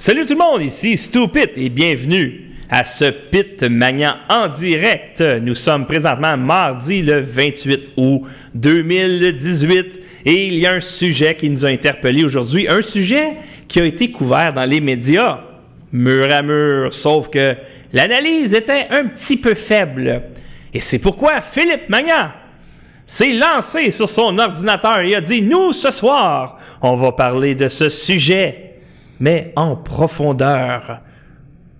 Salut tout le monde, ici Stupid et bienvenue à ce Pit Magnan en direct. Nous sommes présentement mardi le 28 août 2018 et il y a un sujet qui nous a interpellés aujourd'hui, un sujet qui a été couvert dans les médias mur à mur, sauf que l'analyse était un petit peu faible. Et c'est pourquoi Philippe Magnan s'est lancé sur son ordinateur et a dit Nous, ce soir, on va parler de ce sujet, mais en profondeur.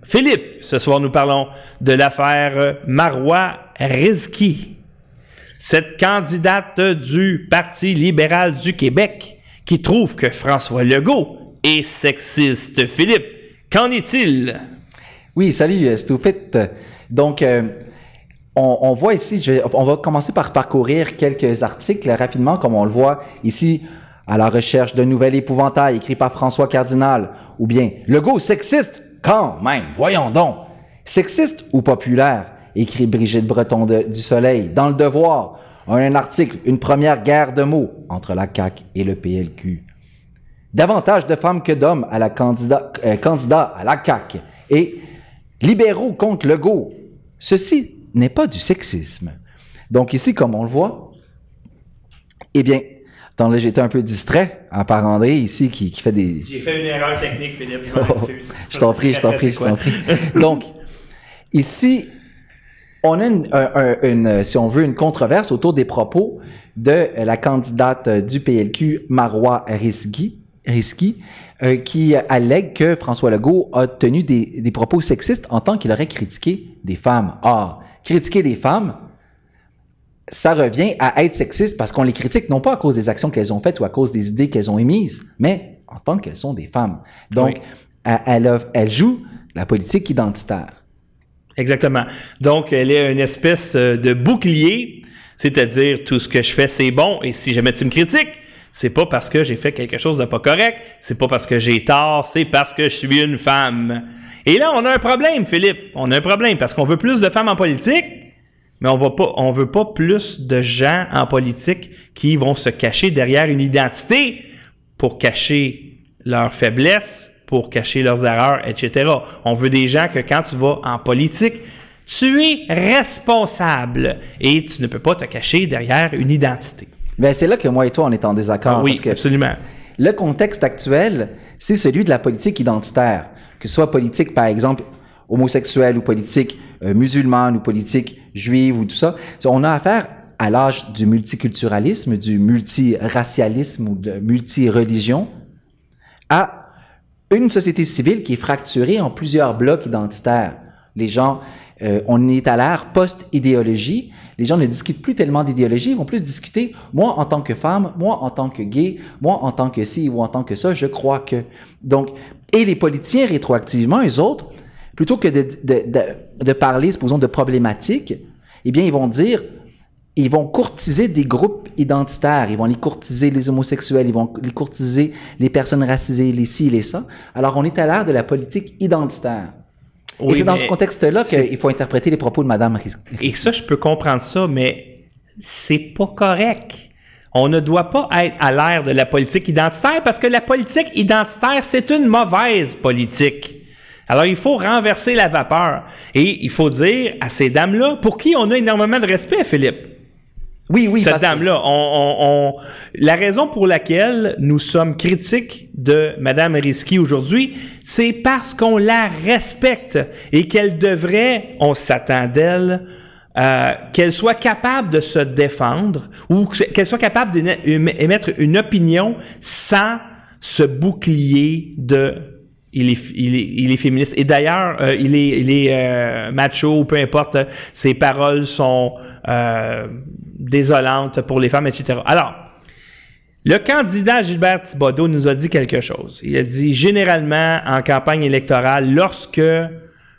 Philippe, ce soir, nous parlons de l'affaire Marois Rizki, cette candidate du Parti libéral du Québec qui trouve que François Legault est sexiste. Philippe, qu'en est-il? Oui, salut, euh, Stupid. Donc, euh, on, voit ici, on va commencer par parcourir quelques articles rapidement, comme on le voit ici, à la recherche d'un nouvel épouvantail écrit par François Cardinal, ou bien Legault sexiste, quand même, voyons donc. Sexiste ou populaire, écrit Brigitte Breton du Soleil, dans Le Devoir, un article, une première guerre de mots entre la CAQ et le PLQ. Davantage de femmes que d'hommes à la candidat, euh, candidat à la CAQ. Et libéraux contre Legault. Ceci n'est pas du sexisme. Donc ici, comme on le voit, eh bien, Attends, là, j'étais un peu distrait à part André ici qui, qui fait des. J'ai fait une erreur technique, Philippe. Je excuse. je t'en prie, je t'en prie, je t'en prie. Donc, ici, on a une, un, une, si on veut, une controverse autour des propos de la candidate du PLQ, Marois Risky, Risky euh, qui allègue que François Legault a tenu des, des propos sexistes en tant qu'il aurait critiqué des femmes. Ah, critiquer des femmes, ça revient à être sexiste parce qu'on les critique non pas à cause des actions qu'elles ont faites ou à cause des idées qu'elles ont émises, mais en tant qu'elles sont des femmes. Donc, oui. elle, elle joue la politique identitaire. Exactement. Donc, elle est une espèce euh, de bouclier, c'est-à-dire tout ce que je fais, c'est bon, et si jamais tu me critiques, c'est pas parce que j'ai fait quelque chose de pas correct, c'est pas parce que j'ai tort, c'est parce que je suis une femme. Et là, on a un problème, Philippe. On a un problème parce qu'on veut plus de femmes en politique, mais on va pas, on veut pas plus de gens en politique qui vont se cacher derrière une identité pour cacher leurs faiblesses, pour cacher leurs erreurs, etc. On veut des gens que quand tu vas en politique, tu es responsable et tu ne peux pas te cacher derrière une identité. Ben c'est là que moi et toi on est en désaccord. Ah oui, parce que absolument. Le contexte actuel, c'est celui de la politique identitaire, que ce soit politique par exemple homosexuelle ou politique euh, musulmane ou politique juive ou tout ça. On a affaire à l'âge du multiculturalisme, du multiracialisme ou de multireligion, à une société civile qui est fracturée en plusieurs blocs identitaires. Les gens, euh, on est à l'ère post-idéologie. Les gens ne discutent plus tellement d'idéologie, ils vont plus discuter, moi en tant que femme, moi en tant que gay, moi en tant que ci ou en tant que ça, je crois que. Donc, et les politiciens rétroactivement, eux autres, plutôt que de, de, de, de parler, supposons, de problématiques, eh bien, ils vont dire, ils vont courtiser des groupes identitaires, ils vont les courtiser les homosexuels, ils vont les courtiser les personnes racisées, les ci, les ça. Alors, on est à l'ère de la politique identitaire. Oui, et c'est dans ce contexte-là qu'il faut interpréter les propos de Madame. Et ça, je peux comprendre ça, mais c'est pas correct. On ne doit pas être à l'ère de la politique identitaire parce que la politique identitaire, c'est une mauvaise politique. Alors, il faut renverser la vapeur. Et il faut dire à ces dames-là, pour qui on a énormément de respect, Philippe. Oui, oui. Cette dame-là, on, on, on, la raison pour laquelle nous sommes critiques de Madame Risky aujourd'hui, c'est parce qu'on la respecte et qu'elle devrait, on s'attend d'elle, euh, qu'elle soit capable de se défendre ou qu'elle soit capable d'émettre une opinion sans ce bouclier de il est, féministe. Et d'ailleurs, euh, il est, il est euh, macho, peu importe, ses paroles sont euh, désolantes pour les femmes, etc. Alors, le candidat Gilbert Thibodeau nous a dit quelque chose. Il a dit, généralement, en campagne électorale, lorsque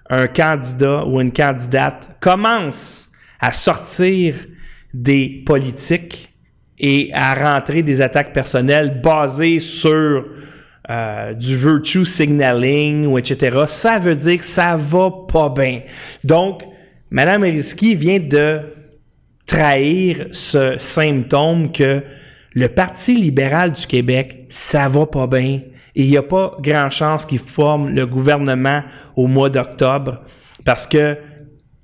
un candidat ou une candidate commence à sortir des politiques et à rentrer des attaques personnelles basées sur euh, du virtue signaling ou etc., ça veut dire que ça va pas bien. Donc, Mme Risky vient de trahir ce symptôme que le Parti libéral du Québec, ça va pas bien Et il n'y a pas grand chance qu'ils forment le gouvernement au mois d'octobre parce que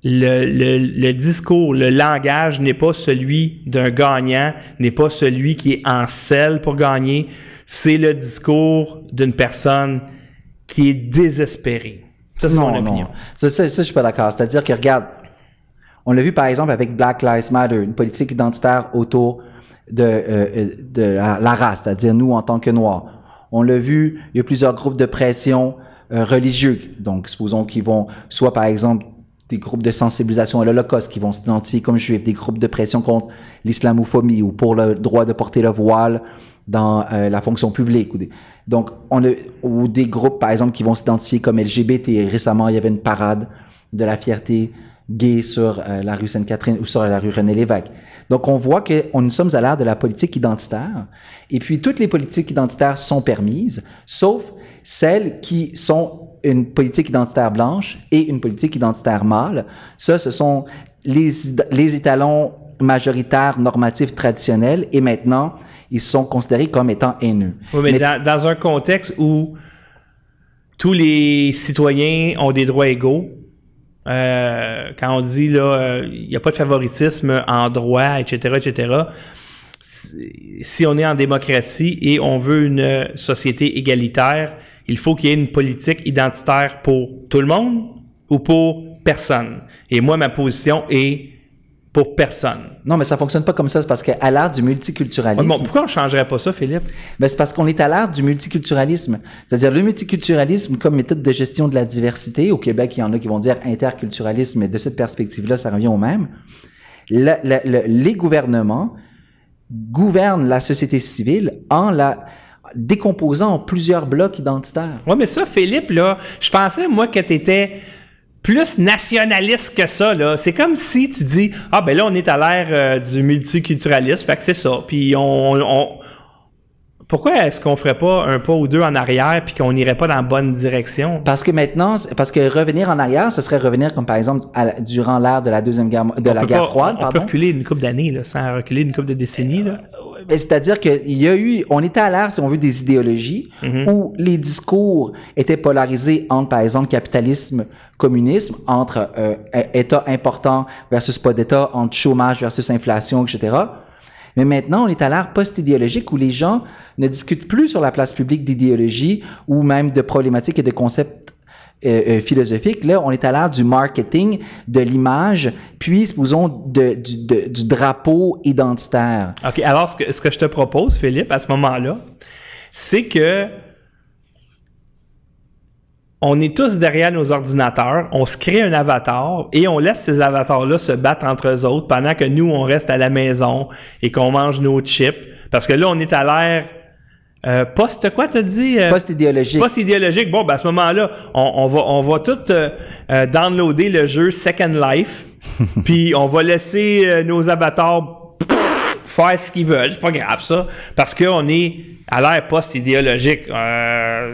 le, le, le, discours, le langage n'est pas celui d'un gagnant, n'est pas celui qui est en selle pour gagner. C'est le discours d'une personne qui est désespérée. Ça, c'est mon opinion. Ça, ça, ça, je suis pas d'accord. C'est-à-dire que, regarde, on l'a vu par exemple avec Black Lives Matter, une politique identitaire autour de, euh, de la, la race, c'est-à-dire nous en tant que Noirs. On l'a vu, il y a plusieurs groupes de pression euh, religieux. Donc, supposons qu'ils vont, soit par exemple, des groupes de sensibilisation à l'Holocauste qui vont s'identifier comme juifs, des groupes de pression contre l'islamophobie ou pour le droit de porter le voile dans euh, la fonction publique. Ou des, donc, on a, ou des groupes, par exemple, qui vont s'identifier comme LGBT. récemment, il y avait une parade de la fierté gay sur euh, la rue Sainte-Catherine ou sur la rue René-Lévesque. Donc, on voit que nous sommes à l'ère de la politique identitaire. Et puis, toutes les politiques identitaires sont permises, sauf celles qui sont une politique identitaire blanche et une politique identitaire mâle. Ça, ce sont les, les étalons majoritaires, normatifs, traditionnels. Et maintenant, ils sont considérés comme étant haineux. Oui, mais, mais dans, dans, un contexte où tous les citoyens ont des droits égaux, euh, quand on dit là, il euh, n'y a pas de favoritisme en droit, etc., etc., si on est en démocratie et on veut une société égalitaire, il faut qu'il y ait une politique identitaire pour tout le monde ou pour personne? Et moi, ma position est pour personne. Non, mais ça fonctionne pas comme ça. C'est parce qu'à l'ère du multiculturalisme. Bon, pourquoi on changerait pas ça, Philippe? Ben, c'est parce qu'on est à l'ère du multiculturalisme. C'est-à-dire le multiculturalisme comme méthode de gestion de la diversité. Au Québec, il y en a qui vont dire interculturalisme, mais de cette perspective-là, ça revient au même. Le, le, les gouvernements gouvernent la société civile en la décomposant en plusieurs blocs identitaires. Oui, mais ça, Philippe, là, je pensais, moi, que tu étais plus nationaliste que ça là. C'est comme si tu dis ah ben là on est à l'ère euh, du multiculturalisme, fait que c'est ça. Puis on, on pourquoi est-ce qu'on ferait pas un pas ou deux en arrière puis qu'on n'irait pas dans la bonne direction? Parce que maintenant, parce que revenir en arrière, ce serait revenir comme par exemple à, durant l'ère de la deuxième guerre de la guerre froide. On peut reculer une couple d'années là, sans reculer une couple de décennies là. Euh, c'est-à-dire qu'il y a eu, on était à l'ère, si on veut, des idéologies mm-hmm. où les discours étaient polarisés entre, par exemple, capitalisme, communisme, entre euh, État important versus pas d'État, entre chômage versus inflation, etc. Mais maintenant, on est à l'ère post-idéologique où les gens ne discutent plus sur la place publique d'idéologie ou même de problématiques et de concepts euh, euh, philosophiques. Là, on est à l'ère du marketing, de l'image, puis, supposons, de, du, du drapeau identitaire. OK. Alors, ce que, ce que je te propose, Philippe, à ce moment-là, c'est que on est tous derrière nos ordinateurs, on se crée un avatar et on laisse ces avatars-là se battre entre eux autres pendant que nous, on reste à la maison et qu'on mange nos chips. Parce que là, on est à l'ère euh, post quoi t'as dit euh, post idéologique. Post idéologique. Bon ben à ce moment-là on, on va on va tout euh, euh downloader le jeu Second Life. Puis on va laisser euh, nos avatars faire ce qu'ils veulent. C'est pas grave ça. Parce qu'on est à l'ère post idéologique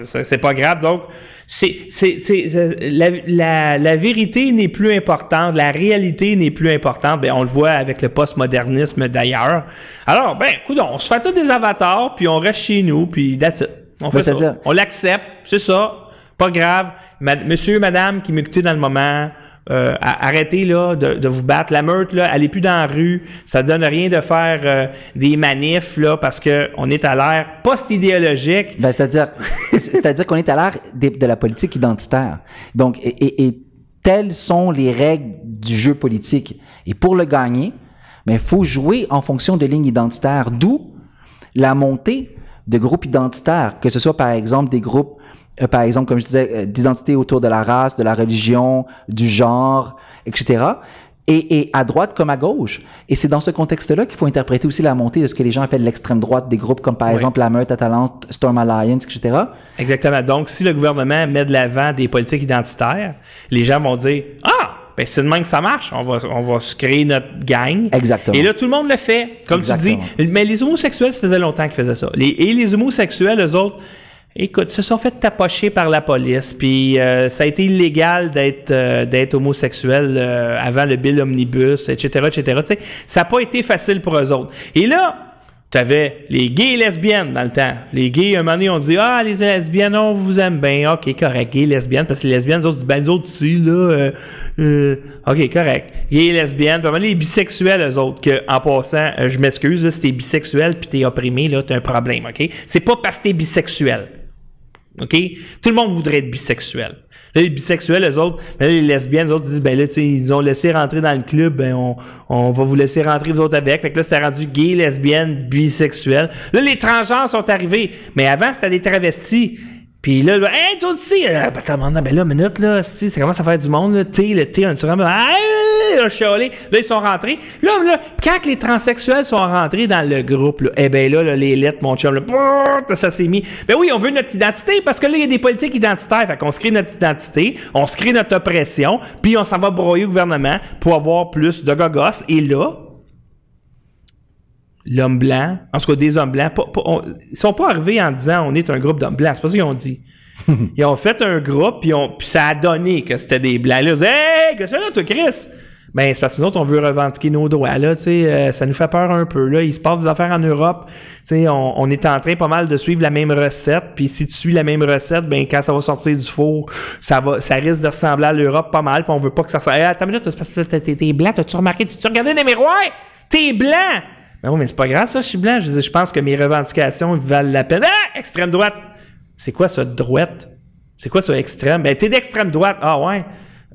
c'est pas grave. Donc c'est, c'est, c'est, la, la, la, vérité n'est plus importante, la réalité n'est plus importante. Ben, on le voit avec le postmodernisme d'ailleurs. Alors, ben, écoute, on se fait tous des avatars, puis on reste chez nous, puis that's it. On fait ça. On l'accepte, c'est ça. Pas grave. monsieur, madame qui m'écoutez dans le moment, euh, arrêtez là de, vous battre. La meute, là, est plus dans la rue. Ça donne rien de faire euh, des manifs là parce que on est à l'ère post-idéologique. Ben, c'est-à-dire, c'est-à-dire qu'on est à l'ère de, la politique identitaire. Donc, et, telles sont les règles du jeu politique. Et pour le gagner, il faut jouer en fonction de lignes identitaires. D'où la montée de groupes identitaires, que ce soit par exemple des groupes euh, par exemple, comme je disais, euh, d'identité autour de la race, de la religion, du genre, etc. Et, et, à droite comme à gauche. Et c'est dans ce contexte-là qu'il faut interpréter aussi la montée de ce que les gens appellent l'extrême droite, des groupes comme par oui. exemple la Meute Atalante, Storm Alliance, etc. Exactement. Donc, si le gouvernement met de l'avant des politiques identitaires, les gens vont dire Ah, ben c'est de même que ça marche. On va, on va se créer notre gang. Exactement. Et là, tout le monde le fait. Comme Exactement. tu dis. Mais les homosexuels, ça faisait longtemps qu'ils faisaient ça. Les, et les homosexuels, eux autres, Écoute, se sont fait tapocher par la police, puis euh, ça a été illégal d'être euh, homosexuel euh, avant le bill omnibus, etc., etc. sais, ça n'a pas été facile pour eux autres. Et là, T'avais les gays et lesbiennes dans le temps. Les gays, un moment donné, on dit Ah, les lesbiennes, on vous aime bien. OK, correct. Gays et lesbiennes, parce que les lesbiennes, les autres disent Ben, les autres ici, là. Euh, euh, OK, correct. Gays et lesbiennes. Puis les bisexuels, eux autres, que, en passant, euh, je m'excuse, si t'es bisexuel puis t'es opprimé, là, t'as un problème, OK? C'est pas parce que t'es bisexuel. OK? Tout le monde voudrait être bisexuel. Là, les bisexuels, les autres, ben les lesbiennes, les autres disent, ben là, ils ont laissé rentrer dans le club, ben on, on va vous laisser rentrer vous autres avec. Fait que là, c'était rendu gay, lesbienne, bisexuel. Là, les transgenres sont arrivés. Mais avant, c'était des travestis. Puis là, là, hey, tu aussi, euh, ben, t'as ben là, minute, là, si, ça commence à faire du monde, là, T, le T, un truc, là, chialé. Là, ils sont rentrés. Là, là, quand les transsexuels sont rentrés dans le groupe, là, eh ben là, là les lettres, mon chum, là, ça s'est mis. Ben oui, on veut notre identité, parce que là, il y a des politiques identitaires. Fait qu'on se crée notre identité, on se crée notre oppression, puis on s'en va broyer au gouvernement pour avoir plus de gogos. Et là, l'homme blanc, en tout cas des hommes blancs, pas, ils sont pas arrivés en disant on est un groupe d'hommes blancs, c'est pas ça qu'ils ont dit. ils ont fait un groupe, puis, ça a donné que c'était des blancs. Là, ils hey, que c'est là, toi, Chris? Ben, c'est parce que nous autres, on veut revendiquer nos droits. Là, tu sais, euh, ça nous fait peur un peu. Là, il se passe des affaires en Europe. Tu sais, on, on, est en train pas mal de suivre la même recette. Puis si tu suis la même recette, ben quand ça va sortir du four, ça va, ça risque de ressembler à l'Europe pas mal. Puis on veut pas que ça soit. Hey, attends une minute, c'est parce que t'es blanc. T'as-tu remarqué? Tu regardé les miroirs? T'es blanc! Ben oui, mais c'est pas grave, ça, je suis blanc. Je, pense que mes revendications valent la peine. Ah! Extrême droite! C'est quoi ça, droite? C'est quoi ça, extrême? Ben, t'es d'extrême droite. Ah ouais?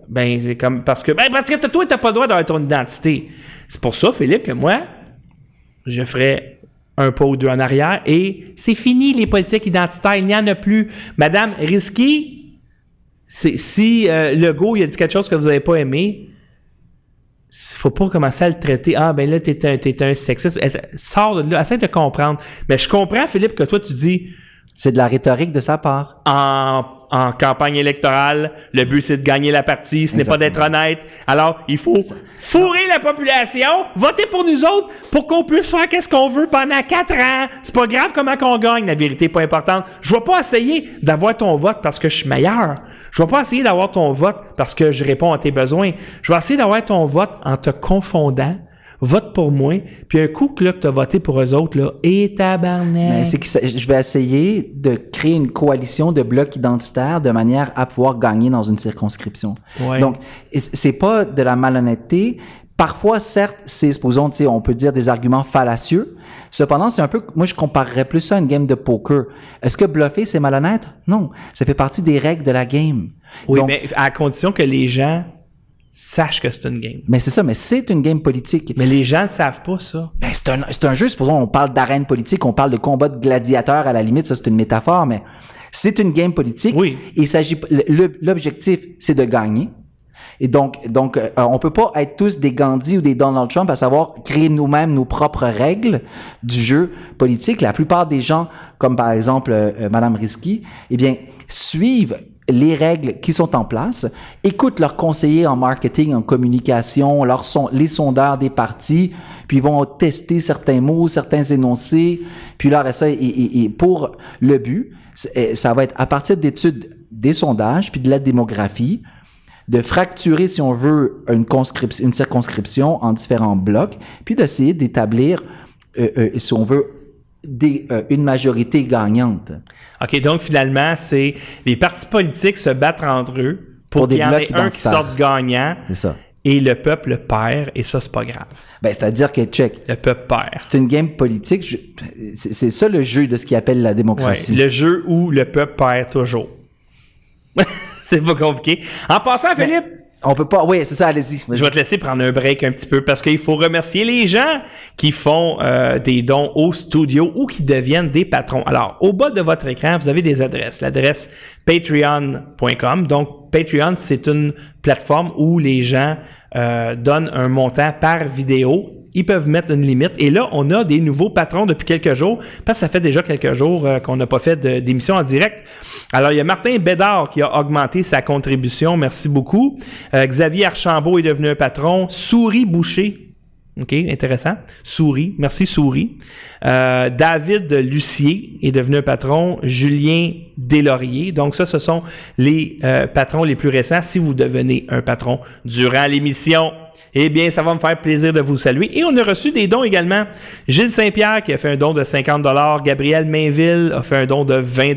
Ben, c'est comme. Parce que. Ben, parce que toi, t'as pas le droit d'avoir ton identité. C'est pour ça, Philippe, que moi, je ferais un pas ou deux en arrière et c'est fini les politiques identitaires. Il n'y en a plus. Madame Risky, si euh, le go il a dit quelque chose que vous n'avez pas aimé, faut pas commencer à le traiter. Ah, ben là, t'es un, es un sexiste. Sors de là, essaie de comprendre. Mais je comprends, Philippe, que toi, tu dis. C'est de la rhétorique de sa part. En en campagne électorale. Le but, c'est de gagner la partie. Ce n'est pas d'être honnête. Alors, il faut fourrer la population, voter pour nous autres pour qu'on puisse faire qu'est-ce qu'on veut pendant quatre ans. C'est pas grave comment qu'on gagne. La vérité n'est pas importante. Je vais pas essayer d'avoir ton vote parce que je suis meilleur. Je vais pas essayer d'avoir ton vote parce que je réponds à tes besoins. Je vais essayer d'avoir ton vote en te confondant vote pour moi, puis un coup que là, que tu as voté pour eux autres, là, et tabarnak. c'est que je vais essayer de créer une coalition de blocs identitaires de manière à pouvoir gagner dans une circonscription. Donc, c'est pas de la malhonnêteté. Parfois, certes, c'est, supposons, on peut dire des arguments fallacieux. Cependant, c'est un peu, moi, je comparerais plus ça à une game de poker. Est-ce que bluffer, c'est malhonnête? Non. Ça fait partie des règles de la game. Oui, mais à condition que les gens sache que c'est une game. Mais c'est ça, mais c'est une game politique. Mais les gens ne savent pas ça. Ben, c'est un, c'est un jeu, supposons, on parle d'arène politique, on parle de combat de gladiateurs à la limite, ça c'est une métaphore, mais c'est une game politique. Oui. Il s'agit, l'objectif, c'est de gagner. Et donc, donc, euh, on peut pas être tous des Gandhi ou des Donald Trump à savoir créer nous-mêmes nos propres règles du jeu politique. La plupart des gens, comme par exemple euh, euh Madame Risky, eh bien, suivent les règles qui sont en place, écoutent leurs conseillers en marketing, en communication, leur les sondeurs des partis, puis vont tester certains mots, certains énoncés, puis là, ça, et, pour le but, eh, ça va être à partir d'études des sondages, puis de la démographie, de fracturer, si on veut, une, une circonscription en différents blocs, puis d'essayer d'établir, euh, euh, si on veut, des, euh, une majorité gagnante. OK, donc finalement, c'est les partis politiques se battent entre eux pour, qu'il y en ait un qui sorte gagnant. C'est ça. Et le peuple perd, et ça, c'est pas grave. Ben, c'est-à-dire que, check. Le peuple perd. C'est une game politique. C'est ça le jeu de ce qu'il appelle la démocratie. le jeu où le peuple perd toujours. c'est pas compliqué. En passant, Philippe, on peut pas. Oui, c'est ça, allez-y. je vais te laisser prendre un break un petit peu parce qu'il faut remercier les gens qui font euh, des dons au studio ou qui deviennent des patrons. Alors, au bas de votre écran, vous avez des adresses. L'adresse patreon.com. Donc, Patreon, c'est une plateforme où les gens euh, donnent un montant par vidéo ils peuvent mettre une limite. Et là, on a des nouveaux patrons depuis quelques jours, parce que ça fait déjà quelques jours euh, qu'on n'a pas fait d'émission en direct. Alors, il y a Martin Bédard qui a augmenté sa contribution. Merci beaucoup. Euh, Xavier Archambault est devenu un patron. Souris Boucher. OK, intéressant. Souris. Merci, Souris. Euh, David Lucier est devenu un patron. Julien Deslauriers. Donc, ça, ce sont les patrons les plus récents. Si vous devenez un patron durant l'émission, eh bien, ça va me faire plaisir de vous saluer. Et on a reçu des dons également. Gilles Saint-Pierre qui a fait un don de 50 Gabriel Mainville a fait un don de 20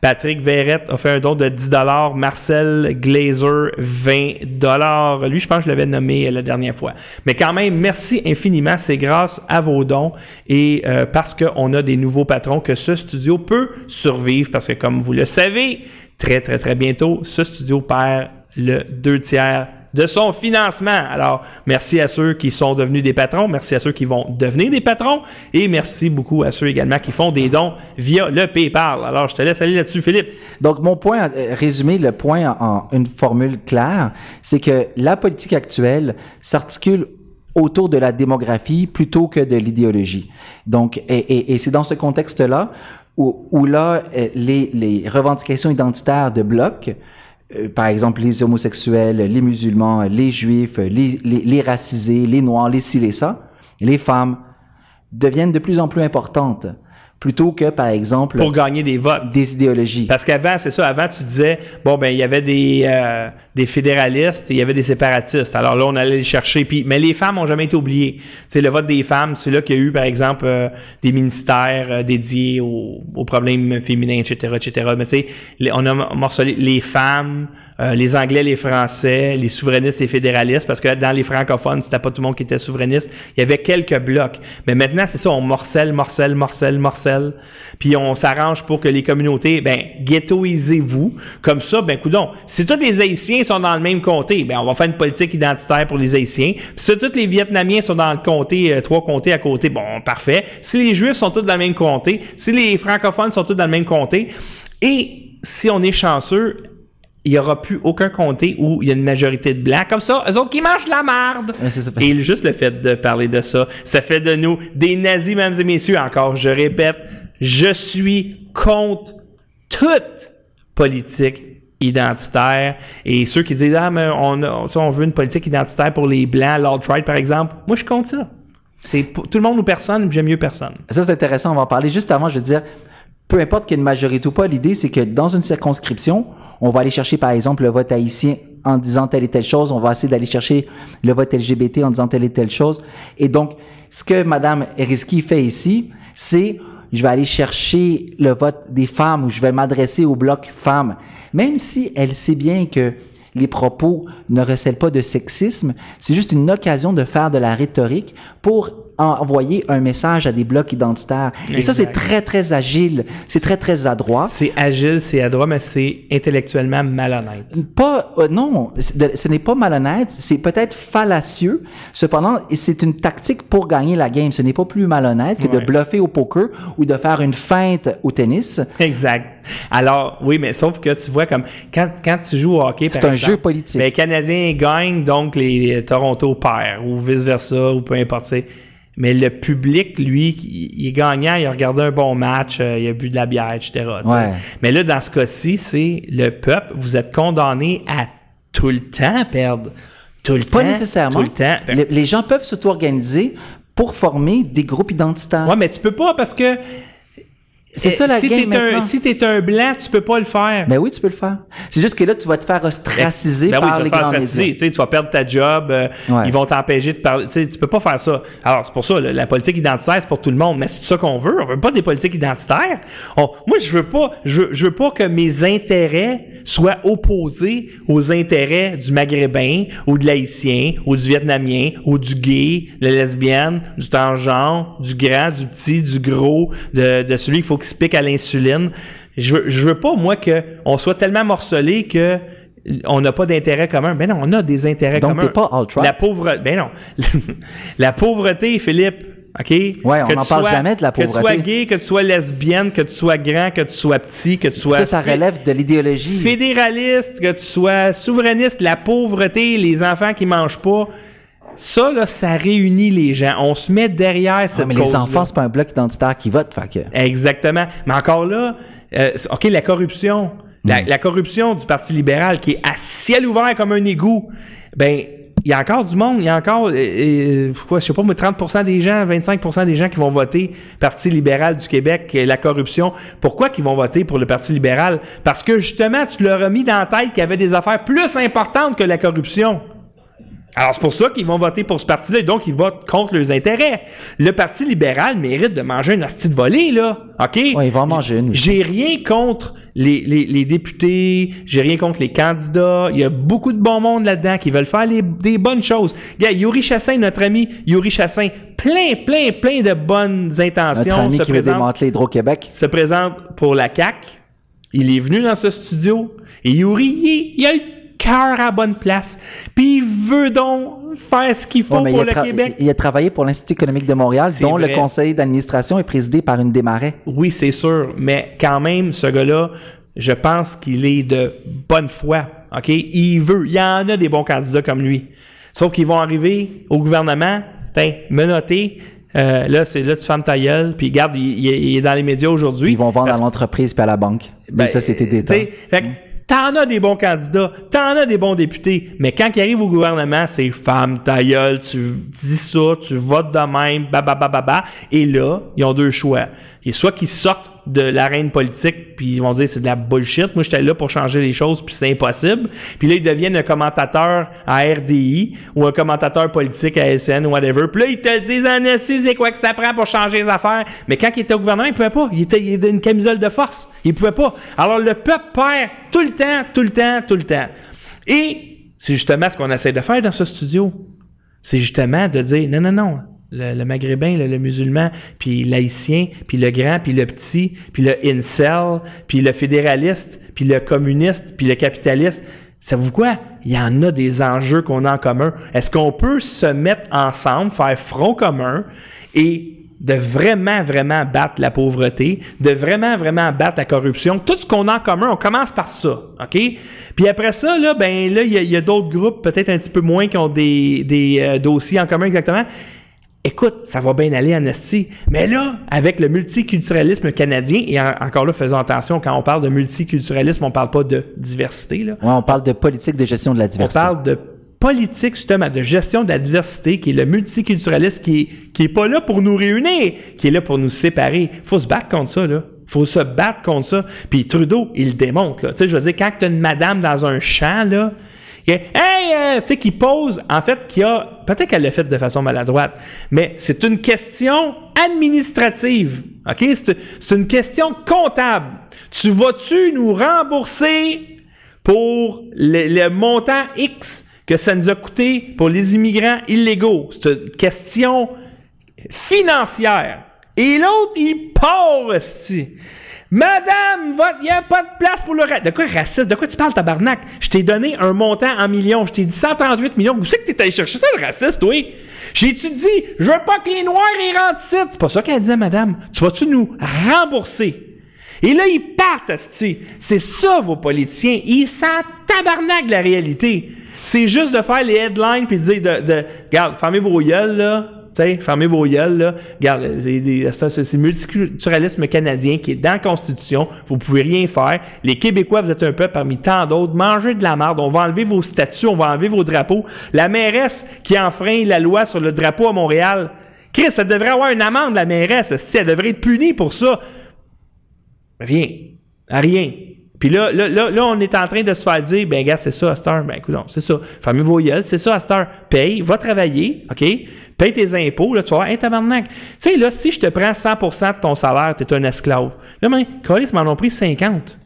Patrick Verrette a fait un don de 10 Marcel Glazer, 20 Lui, je pense que je l'avais nommé la dernière fois. Mais quand même, merci infiniment. C'est grâce à vos dons et euh, parce qu'on a des nouveaux patrons que ce studio peut survivre parce que, comme vous le savez, très, très, très bientôt, ce studio perd le deux tiers de son financement. Alors, merci à ceux qui sont devenus des patrons, merci à ceux qui vont devenir des patrons et merci beaucoup à ceux également qui font des dons via le PayPal. Alors, je te laisse aller là-dessus, Philippe. Donc, mon point, euh, résumé le point en une formule claire, c'est que la politique actuelle s'articule autour de la démographie plutôt que de l'idéologie. Donc, et, c'est dans ce contexte-là où, là, euh, les, les revendications identitaires de bloc euh, par exemple, les homosexuels, les musulmans, les juifs, les, les, les, racisés, les noirs, les ci, les ça, les femmes, deviennent de plus en plus importantes plutôt que, par exemple... Pour gagner des votes. Des idéologies. Parce qu'avant, c'est ça, avant, tu disais, bon, ben, il y avait des, euh, des fédéralistes et il y avait des séparatistes. Alors là, on allait les chercher. Puis, mais les femmes ont jamais été oubliées. C'est le vote des femmes, c'est là qu'il y a eu, par exemple, euh, des ministères euh, dédiés aux, aux, problèmes féminins, etc., etc. Mais tu sais, on a morcelé les femmes, les Anglais, les Français, les souverainistes et fédéralistes, parce que dans les francophones, c'était pas tout le monde qui était souverainiste. Il y avait quelques blocs. Mais maintenant, c'est ça, on morcelle, morcelle, morcelle, morcelle puis on s'arrange pour que les communautés, ben, ghettoisez-vous. Comme ça, ben, coudon, si tous les Haïtiens sont dans le même comté, ben, on va faire une politique identitaire pour les Haïtiens. Si tous les Vietnamiens sont dans le comté, euh, trois comtés à côté, bon, parfait. Si les Juifs sont tous dans le même comté, si les francophones sont tous dans le même comté, et si on est chanceux, il n'y aura plus aucun comté où il y a une majorité de blancs. Comme ça, eux autres qui mangent de la merde. et juste le fait de parler de ça, ça fait de nous des nazis, mesdames et messieurs. Encore, je répète, je suis contre toute politique identitaire. Et ceux qui disent, ah, mais on, on veut une politique identitaire pour les blancs, l'alt-right, par exemple, moi, je compte ça. C'est tout le monde ou personne, j'aime mieux personne. Ça, c'est intéressant. On va en parler juste avant. Je veux dire, peu importe qu'il y ait une majorité ou pas, l'idée, c'est que dans une circonscription, on va aller chercher, par exemple, le vote haïtien en disant telle et telle chose. On va essayer d'aller chercher le vote LGBT en disant telle et telle chose. Et donc, ce que Madame Eriski fait ici, c'est je vais aller chercher le vote des femmes ou je vais m'adresser au bloc femmes. Même si elle sait bien que les propos ne recèlent pas de sexisme, c'est juste une occasion de faire de la rhétorique pour envoyer un message à des blocs identitaires. Et ça, c'est très, très agile. C'est très, très adroit. C'est agile, c'est adroit, mais c'est intellectuellement malhonnête. Pas, euh, non, ce n'est pas malhonnête. C'est peut-être fallacieux. Cependant, c'est une tactique pour gagner la game. Ce n'est pas plus malhonnête que de bluffer au poker ou de faire une feinte au tennis. Exact. Alors, oui, mais sauf que tu vois comme quand, quand tu joues au hockey, c'est un jeu politique. Mais les Canadiens gagnent, donc les Toronto perdent ou vice versa ou peu importe. Mais le public, lui, il est gagnant, il a regardé un bon match, euh, il a bu de la bière, etc. Mais là, dans ce cas-ci, c'est le peuple, vous êtes condamné à tout le temps perdre. Tout le Pas temps. nécessairement. Tout le temps. les gens peuvent s'auto-organiser pour former des groupes identitaires. Ouais, mais tu peux pas parce que c'est ça la si game un, Si t'es un blanc, tu peux pas le faire. Ben oui, tu peux le faire. C'est juste que là, tu vas te faire ostraciser ben, ben par oui, tu vas les grands Tu, sais, tu vas perdre ta job, euh, ils vont t'empêcher de parler. Tu, sais, tu peux pas faire ça. Alors, c'est pour ça, la politique identitaire, c'est pour tout le monde. Mais c'est ça qu'on veut. On veut pas des politiques identitaires. moi, je veux pas, je veux, je veux pas que mes intérêts soient opposés aux intérêts du maghrébin, ou de l'haïtien, ou du vietnamien, ou du gay, de la lesbienne, du transgenre, du grand, du petit, du gros, de, de celui qu'il faut qui se pique à l'insuline. Je veux, je veux pas, moi, qu'on soit tellement morcelé que on n'a pas d'intérêt commun. Ben non, on a des intérêts communs. Donc, t'es pas ultra. La pauvreté, ben non. la pauvreté, Philippe, OK? Ouais, on n'en parle jamais de la pauvreté. Que tu sois gay, que tu sois lesbienne, que tu sois grand, que tu sois petit, que tu sois... Ça, ça relève de l'idéologie. Fédéraliste, que tu sois souverainiste, la pauvreté, les enfants qui mangent pas, ça, là, ça réunit les gens. On se met derrière cette mais les enfants, c'est pas un bloc identitaire qui vote, fait que... Exactement. Mais encore là, euh, OK, la corruption. La, hmm. la, corruption du Parti libéral qui est à ciel ouvert comme un égout. Ben, il y a encore du monde, il y a encore, euh, euh quoi, je sais pas, 30% des gens, 25% des gens qui vont voter Parti libéral du Québec, la corruption. Pourquoi qu'ils vont voter pour le Parti libéral? Parce que justement, tu leur as mis dans la tête qu'il y avait des affaires plus importantes que la corruption. Alors, c'est pour ça qu'ils vont voter pour ce parti-là et donc ils votent contre leurs intérêts. Le Parti libéral mérite de manger une hostie de volée, là. OK? Ouais, ils vont en manger une. J'ai rien contre les, les, les députés, j'ai rien contre les candidats. Il y a beaucoup de bon monde là-dedans qui veulent faire les- des bonnes choses. Regarde, Yuri Chassin, notre ami Yuri Chassin, plein, plein, plein de bonnes intentions. Notre ami se qui veut démanteler Hydro-Québec. se présente pour la CAC. Il est venu dans ce studio et Yuri, il, il a le cœur à bonne place. Puis il veut donc faire ce qu'il faut Ouais, pour le Québec. il a travaillé pour l'Institut économique de Montréal, dont vrai. le conseil d'administration est présidé par une Desmarais. Oui, c'est sûr, mais quand même, ce gars-là, je pense qu'il est de bonne foi. OK? Il veut. Il y en a des bons candidats comme lui. Sauf qu'ils vont arriver au gouvernement, tiens, menottés. Euh, là, c'est là, tu fermes ta gueule, puis regarde, il, il est- dans les médias aujourd'hui. Ils vont vendre à l'entreprise puis à la banque. Ben, t'sais, fait que T'en as des bons candidats, t'en as des bons députés, mais quand ils arrivent au gouvernement, c'est femme ta gueule, tu dis ça, tu votes de même, ba ba ba ba ba. Et là, ils ont deux choix. Et soit qu'ils sortent de l'arène politique, puis ils vont dire c'est de la bullshit. Moi, j'étais là pour changer les choses, puis c'est impossible. Puis là, ils deviennent un commentateur à RDI ou un commentateur politique à SN ou whatever. Puis là, ils te disent en esti, c'est quoi que ça prend pour changer les affaires? Mais quand il était au gouvernement, il pouvait pas. Il était, il était une camisole de force. Il pouvait pas. Alors le peuple perd tout le temps, tout le temps, tout le temps. Et c'est justement ce qu'on essaie de faire dans ce studio. C'est justement de dire non, non, non. Le, maghrébin, le, musulman, puis l'haïtien, puis le grand, puis le petit, puis le incel, puis le fédéraliste, puis le communiste, puis le capitaliste. Savez-vous quoi? Il y en a des enjeux qu'on a en commun. Est-ce qu'on peut se mettre ensemble, faire front commun et de vraiment, vraiment battre la pauvreté, de vraiment, vraiment battre la corruption? Tout ce qu'on a en commun, on commence par ça, OK? Puis après ça, là, ben là, il y a, d'autres groupes, peut-être un petit peu moins, qui ont des, des euh, dossiers en commun exactement. Écoute, ça va bien aller en esti. Mais là, avec le multiculturalisme canadien, et en- encore là, faisons attention, quand on parle de multiculturalisme, on parle pas de diversité, là. Ouais, on parle de politique de gestion de la On diversité. parle de politique, justement, de gestion de la diversité, qui est le multiculturalisme, qui est, qui est pas là pour nous réunir, qui est là pour nous séparer. Faut se battre contre ça, là. Faut se battre contre ça. Puis Trudeau, il le démontre, là. Tu sais, je veux dire, quand t'as une madame dans un champ, là, Hey, euh, tu sais, qui pose, en fait, qui a, peut-être qu'elle l'a fait de façon maladroite, mais c'est une question administrative, ok? C'est une question comptable. Tu vas-tu nous rembourser pour le, le montant X que ça nous a coûté pour les immigrants illégaux? C'est une question financière. Et l'autre, il part aussi. Madame, il n'y a pas de place pour le ra- De quoi raciste? De quoi tu parles, tabarnak? Je t'ai donné un montant en millions. Je t'ai dit 138 millions. Où c'est que t'es allé chercher ça, le raciste, oui? J'ai-tu dit, je veux pas que les Noirs y rentrent ici? C'est pas ça qu'elle disait, madame. Tu vas-tu nous rembourser? Et là, ils partent. C'est ça, vos politiciens. Ils s'en tabarnak de la réalité. C'est juste de faire les headlines puis de dire, de, de, regarde, fermez vos gueules, là. Sais, fermez vos gueules, là. Regarde, c'est le multiculturalisme canadien qui est dans la Constitution. Vous pouvez rien faire. Les Québécois, vous êtes un peuple parmi tant d'autres. Mangez de la merde. On va enlever vos statuts, on va enlever vos drapeaux. La mairesse qui enfreint la loi sur le drapeau à Montréal, Chris, elle devrait avoir une amende, la mairesse. Elle devrait être punie pour ça? Rien. Rien. Puis là, là, là, on est en train de se faire dire, ben, gars, c'est ça, heure. Ben, écoute, c'est ça. Vos gueules, c'est ça, heure. Paye, va travailler, OK? Paye tes impôts, là, tu vas voir, hey, tabarnak. Tu sais, là, si je te prends 100% de ton salaire, t'es un esclave. Là, ben, Colis m'en ont pris 50.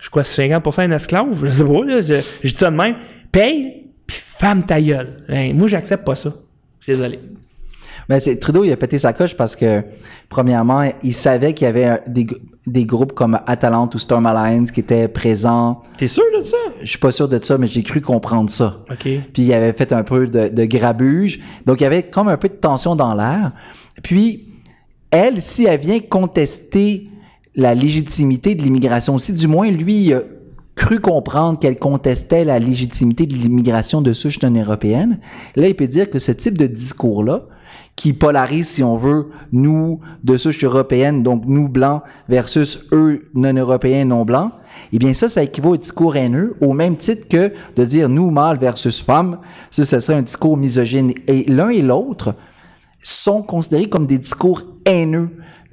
Je que c'est 50% un esclave? Je sais pas, là. Je, je dis ça de même. Paye, puis ferme ta gueule. Hey, moi, j'accepte pas ça. Je suis désolé. Mais c'est Trudeau, il a pété sa coche parce que, premièrement, il savait qu'il y avait des, des groupes comme Atalante ou Storm Alliance qui étaient présents. T'es sûr de ça? Je suis pas sûr de ça, mais j'ai cru comprendre ça. OK. Puis il avait fait un peu de, de grabuge. Donc il y avait comme un peu de tension dans l'air. Puis elle, si elle vient contester la légitimité de l'immigration, si du moins lui il a cru comprendre qu'elle contestait la légitimité de l'immigration de souche non européenne, là il peut dire que ce type de discours-là, qui polarise, si on veut, nous de souche européenne, donc nous blancs versus eux non européens non blancs, eh bien ça, ça équivaut au discours haineux, au même titre que de dire nous mâles versus femmes, ça, ça serait un discours misogyne. Et l'un et l'autre sont considérés comme des discours haineux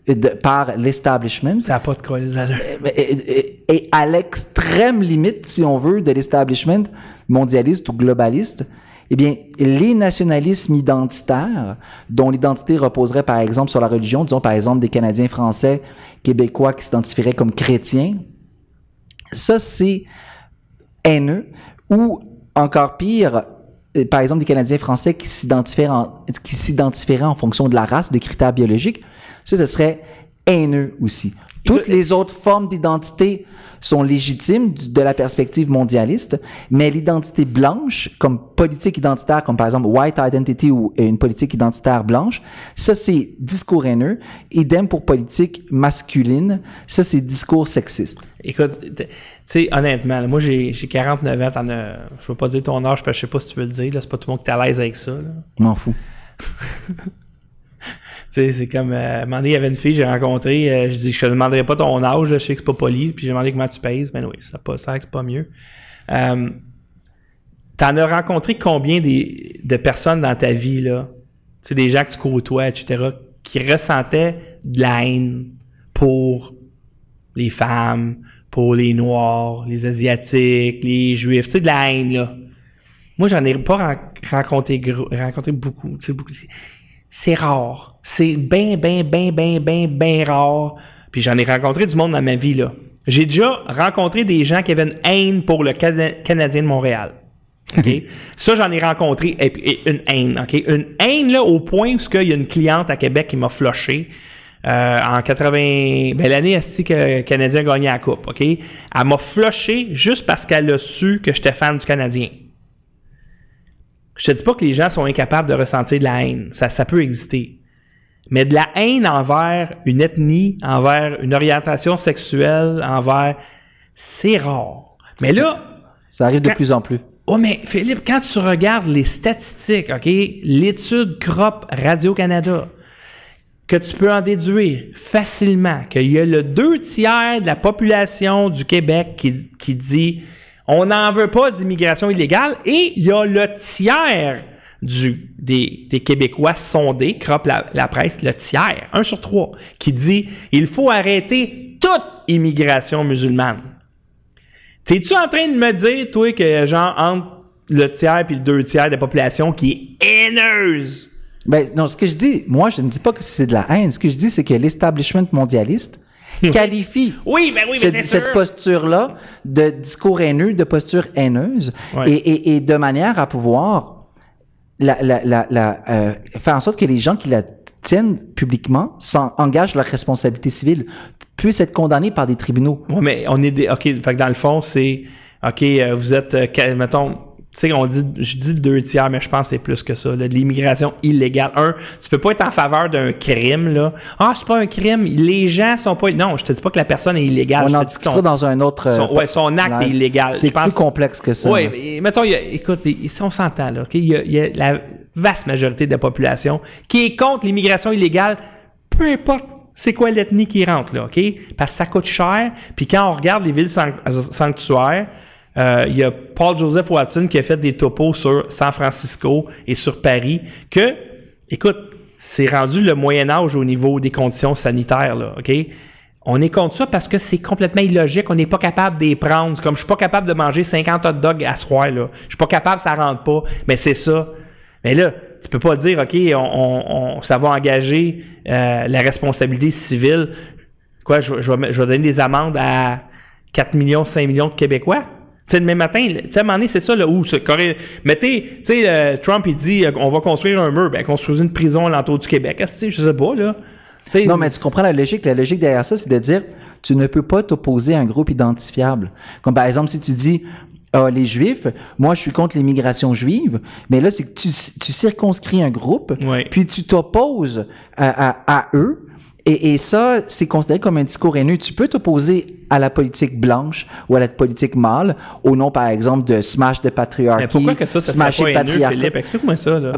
de- par l'establishment. Ça n'a pas de quoi les et- et à l'extrême limite, si on veut, de l'establishment mondialiste ou globaliste. Eh bien, les nationalismes identitaires, dont l'identité reposerait par exemple sur la religion, disons par exemple des Canadiens français, Québécois qui s'identifieraient comme chrétiens, ça c'est haineux, ou encore pire, euh, par exemple des Canadiens français qui s'identifieraient en, fonction de la race, de critères biologiques, ça, ce serait haineux aussi. Toutes les autres formes d'identité sont légitimes de la perspective mondialiste, mais l'identité blanche, comme politique identitaire, comme par exemple white identity ou une politique identitaire blanche, ça c'est discours haineux. Idem pour politique masculine, ça c'est discours sexiste. Écoute, tu sais, honnêtement, moi j'ai 49 ans, t'en as, je veux pas dire ton âge, parce que je sais pas si tu veux le dire, là, c'est pas tout le monde qui est à l'aise avec ça. M'en fous. sais, c'est comme, euh, il y avait une fille j'ai rencontrée, euh, je dis, je te demanderai pas ton âge, je sais que c'est pas poli, puis j'ai demandé comment tu pèses, mais oui, ça pas ça, c'est pas mieux. Euh, T'en as rencontré combien des, de personnes dans ta vie, là, tu sais, des gens que tu côtoies, etc., qui ressentaient de la haine pour les femmes, pour les Noirs, les Asiatiques, les Juifs, tu sais, de la haine, là. Moi, j'en ai pas rencontré, rencontré beaucoup, beaucoup c'est rare. C'est bien, bien, bien, bien, bien, bien rare. Puis j'en ai rencontré du monde dans ma vie, là. J'ai déjà rencontré des gens qui avaient une haine pour le Canadien de Montréal. Ça, j'en ai rencontré et, une haine. OK? Une haine, là, au point où il y a une cliente à Québec qui m'a flushé. Euh, en 80, ben, l'année que le Canadien a gagné la coupe, OK? Elle m'a flushé juste parce qu'elle a su que j'étais fan du Canadien. Je te dis pas que les gens sont incapables de ressentir de la haine. Ça, ça peut exister. Mais de la haine envers une ethnie, envers une orientation sexuelle, envers... C'est rare. Mais là... Ça arrive de plus en plus. Oh, mais Philippe, quand tu regardes les statistiques, OK, l'étude CROP Radio-Canada, que tu peux en déduire facilement qu'il y a le deux tiers de la population du Québec qui, qui dit on n'en veut pas d'immigration illégale et il y a le tiers du, des, Québécois sondés, crop la, presse, le tiers, un sur trois, qui dit il faut arrêter toute immigration musulmane. T'es-tu en train de me dire, toi, que genre entre le tiers et le deux tiers de la population qui est haineuse? Ben, non, ce que je dis, moi, je ne dis pas que c'est de la haine. Ce que je dis, c'est que l'establishment mondialiste qualifie oui, ben oui, cette, cette posture-là de discours haineux, de posture haineuse, et, et, et, de manière à pouvoir la, la, la, la euh, faire en sorte que les gens qui la tiennent publiquement s'engagent leur responsabilité civile, puissent être condamnés par des tribunaux. Oui, mais on est des... OK, fait que dans le fond, c'est... OK, euh, vous êtes, euh, mettons, sais, on dit, je dis deux tiers, mais je pense que c'est plus que ça. de l'immigration illégale. Un, tu peux pas être en faveur d'un crime, là. Ah, c'est pas un crime. Les gens sont pas. Non, je te dis pas que la personne est illégale. On en discutera dans un autre. Son, ouais, son acte est illégal. C'est plus complexe que ça. Oui, mais mettons, y a, écoute, si on s'entend, là, OK? Il y, a, la vaste majorité de la population qui est contre l'immigration illégale, peu importe c'est quoi l'ethnie qui rentre, là, OK? Parce que ça coûte cher. Puis quand on regarde les villes sanctuaires, euh, il y a Paul Joseph Watson qui a fait des topos sur San Francisco et sur Paris que, écoute, c'est rendu le Moyen Âge au niveau des conditions sanitaires, là, OK? On est contre ça parce que c'est complètement illogique. On n'est pas capable d'y prendre. Comme je suis pas capable de manger 50 hot dogs à soir, là. Je suis pas capable, ça rentre pas. Mais c'est ça. Mais là, tu peux pas dire, OK, on, ça va engager euh, la responsabilité civile. Quoi, je, vais, je vais donner des amendes à 4 millions, 5 millions de Québécois? Sais, le même matin, tu sais, à un moment donné, c'est ça, là, où, mettez, tu sais, euh, Trump, il dit, euh, on va construire un mur, ben, construire une prison à l'entour du Québec. Est-ce je sais pas, là. non, mais tu comprends la logique. La logique derrière ça, c'est de dire, tu ne peux pas t'opposer à un groupe identifiable. Comme par exemple, si tu dis, ah, les Juifs, moi je suis contre l'immigration juive, mais là c'est que tu, tu circonscris un groupe, puis tu t'opposes à, à, à, eux, et, et ça, c'est considéré comme un discours haineux. Tu peux t'opposer à la politique blanche ou à la politique mâle au nom, par exemple, de smash de patriarcat. Mais pourquoi que ça, ça smash pas haineux, Philippe? Explique-moi ça, là.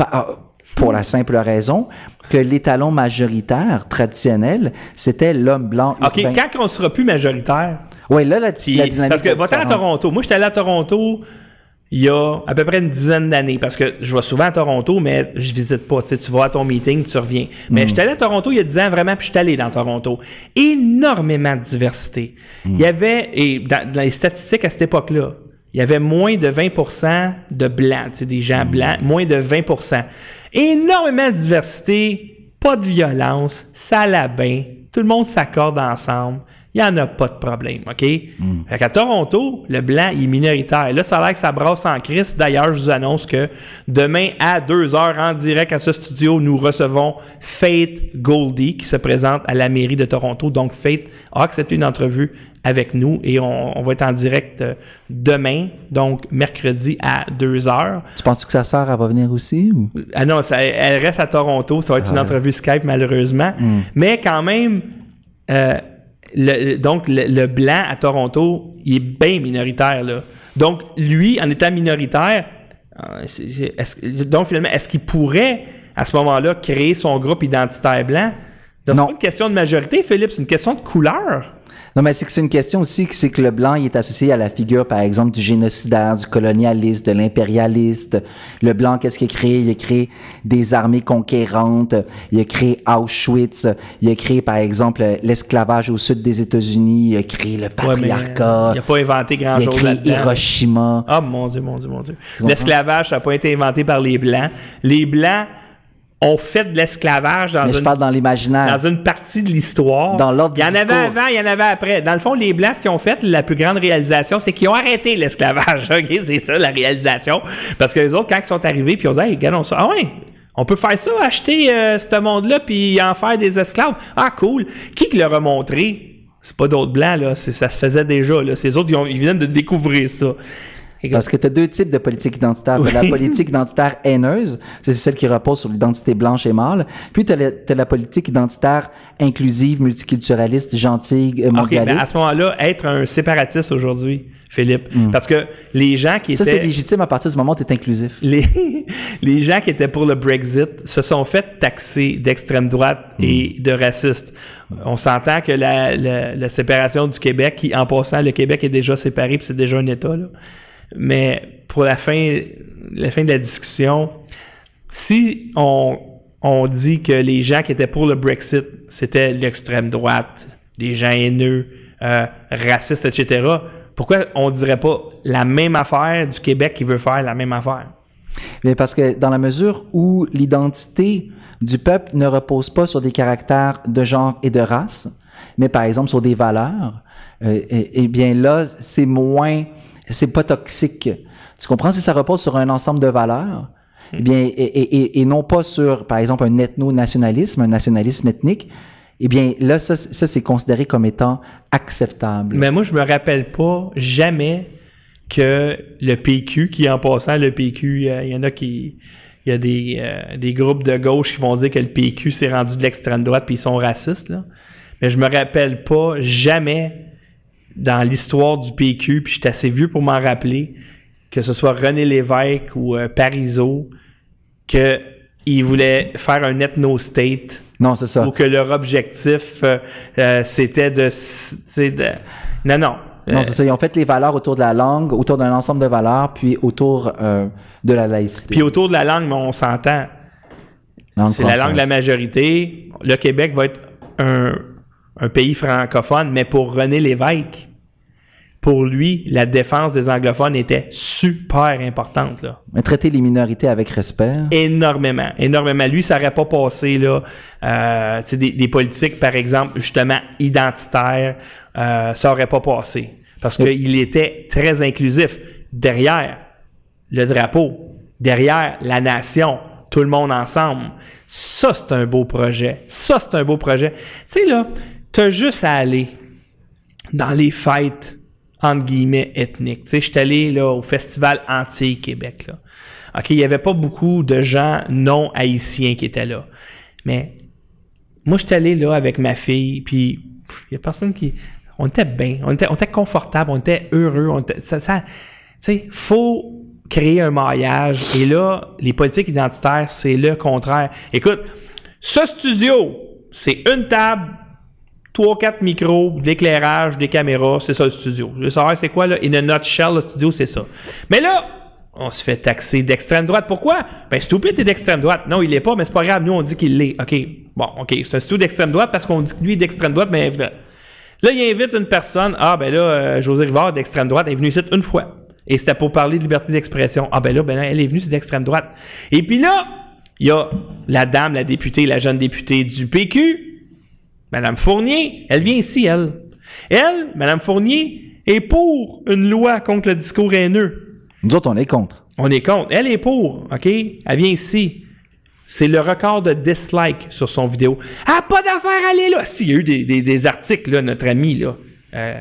Ah, pour la simple raison que l'étalon majoritaire traditionnel, c'était l'homme blanc. OK, quand on sera plus majoritaire... Oui, là, la, la dynamique... Parce que, va à Toronto. Moi, j'étais allé à Toronto il y a à peu près une dizaine d'années, parce que je vais souvent à Toronto, mais je visite pas. Tu, sais, tu vas à ton meeting, tu reviens. Mais mm. j'étais allé à Toronto il y a dix ans vraiment, puis je suis allé dans Toronto. Énormément de diversité. Mm. Il y avait, et dans, les statistiques à cette époque-là, il y avait moins de 20% de blancs, tu sais, des gens blancs, moins de 20% Énormément de diversité, pas de violence, ça la bien, tout le monde s'accorde ensemble il n'y en a pas de problème, OK? Mm. Fait qu'à Toronto, le blanc il est minoritaire. Là, ça a l'air que ça brasse en crise. D'ailleurs, je vous annonce que demain à 2 heures en direct à ce studio, nous recevons Faith Goldie qui se présente à la mairie de Toronto. Donc, Faith a accepté une entrevue avec nous et on, va être en direct euh, demain, donc mercredi à 2 heures. Tu penses que sa sœur, elle va venir aussi? Ou? Ah non, ça, elle reste à Toronto. Ça va être une entrevue Skype, malheureusement. Mm. Mais quand même, euh, donc, le, blanc à Toronto, il est bien minoritaire. Là. Donc, lui, en étant minoritaire, euh, donc finalement, est-ce qu'il pourrait, à ce moment-là, créer son groupe identitaire blanc? C'est pas une question de majorité, Philippe, c'est une question de couleur. Non, mais c'est que c'est une question aussi, c'est que le blanc il est associé à la figure, par exemple, du génocidaire, du colonialiste, de l'impérialiste. Le blanc, qu'est-ce qu'il a créé? Il a créé des armées conquérantes. Il a créé Auschwitz. Il a créé, par exemple, l'esclavage au sud des États-Unis. Il a créé le patriarcat. il n'a pas inventé grand-chose Il a créé Hiroshima. Ah, mon Dieu, mon Dieu, mon Dieu. L'esclavage, ça n'a pas été inventé par les Blancs. Les Blancs on fait de l'esclavage dans, une, dans l'imaginaire. Dans une partie de l'histoire. Dans l'ordre Il y en avait avant, il y en avait après. Dans le fond, les Blancs, ce qu'ils ont fait, la plus grande réalisation, c'est qu'ils ont arrêté l'esclavage. c'est ça, la réalisation. Parce que les autres, quand ils sont arrivés, puis ils ont dit, hey, regardons ça. Ah ouais, on peut faire ça, acheter euh, ce monde-là, puis en faire des esclaves. Ah, cool. Qui qui leur a montré? C'est pas d'autres blancs, là. Ça se faisait déjà, là. Ces autres, ils, ils viennent de découvrir ça. Parce que tu as deux types de politique identitaire. La politique identitaire haineuse, c'est celle qui repose sur l'identité blanche et mâle. Puis tu as, la politique identitaire inclusive, multiculturaliste, gentille, euh, mondialiste. Okay, à ce moment-là, être un séparatiste aujourd'hui, Philippe. Hmm. Parce que les gens qui étaient... Ça, c'est légitime à partir du moment où tu es inclusif. Les, les gens qui étaient pour le Brexit se sont fait taxer d'extrême droite et hmm. de racistes. On s'entend que la, la, la, séparation du Québec, qui en passant, le Québec est déjà séparé, puis c'est déjà un État, là. Mais pour la fin, la fin de la discussion, si on, on dit que les gens qui étaient pour le Brexit, c'était l'extrême droite, des gens haineux, euh, racistes, etc., pourquoi on dirait pas la même affaire du Québec qui veut faire la même affaire? Mais parce que dans la mesure où l'identité du peuple ne repose pas sur des caractères de genre et de race, mais par exemple sur des valeurs, euh, eh bien là, c'est moins c'est pas toxique. Tu comprends? Si ça repose sur un ensemble de valeurs, eh bien, et, et, et, non pas sur, par exemple, un ethno-nationalisme, un nationalisme ethnique, eh bien, là, ça, ça c'est considéré comme étant acceptable. Mais moi, je me rappelle pas jamais que le PQ, qui en passant, le PQ, il y en a qui... Il y a des, euh, des groupes de gauche qui vont dire que le PQ s'est rendu de l'extrême droite puis ils sont racistes, là. Mais je me rappelle pas jamais dans l'histoire du PQ, puis j'étais assez vieux pour m'en rappeler, que ce soit René Lévesque ou euh, Parizeau, qu'ils voulaient faire un ethno-state. Non, c'est ça. Ou que leur objectif, euh, euh, c'était de, de... Non, non. Non, c'est ça. Ils ont fait les valeurs autour de la langue, autour d'un ensemble de valeurs, puis autour de la laïcité. Puis autour de la langue, mais on s'entend. C'est la langue de la majorité. Le Québec va être un, un pays francophone, mais pour René Lévesque, pour lui, la défense des anglophones était super importante. Là. Mais traiter les minorités avec respect. Énormément, énormément. Lui, ça n'aurait pas passé là, euh, des, des politiques, par exemple, justement identitaires, euh, ça n'aurait pas passé. Parce qu'il était très inclusif. Derrière le drapeau, derrière la nation, tout le monde ensemble. Ça, c'est un beau projet. Ça, c'est un beau projet. Tu sais, là, t'as juste à aller dans les fêtes entre guillemets ethniques. Tu sais, allé là, au festival Antilles-Québec. Là. OK, il n'y avait pas beaucoup de gens non haïtiens qui étaient là. Mais moi, je suis allé là avec ma fille, puis il n'y a personne qui. On était bien, on était, on était confortable, on était heureux. On était, ça, ça, tu sais, faut créer un maillage. Et là, les politiques identitaires, c'est le contraire. Écoute, ce studio, c'est une table, trois, quatre micros, de l'éclairage, des caméras, c'est ça le studio. Je veux savoir c'est quoi, là, in a nutshell, le studio, c'est ça. Mais là, on se fait taxer d'extrême droite. Pourquoi? Ben, Stupid est d'extrême droite. Non, il l'est pas, mais c'est pas grave. Nous, on dit qu'il l'est. OK. Bon, OK. C'est un studio d'extrême droite parce qu'on dit que lui est d'extrême droite, mais là, il invite une personne. Ah, ben là, euh, José Rivard d'extrême droite est venu ici une fois. Et c'était pour parler de liberté d'expression. Ah ben là, ben là, elle est venue, c'est d'extrême droite. Et puis là, il y a la dame, la députée, la jeune députée du PQ, Madame Fournier, elle vient ici, elle. Elle, Madame Fournier, est pour une loi contre le discours haineux. Nous autres, on est contre. On est contre. Elle est pour, OK? Elle vient ici. C'est le record de dislike sur son vidéo. Ah, pas d'affaire à aller là! S'il y a eu des, des, des articles, là, notre ami, là, euh,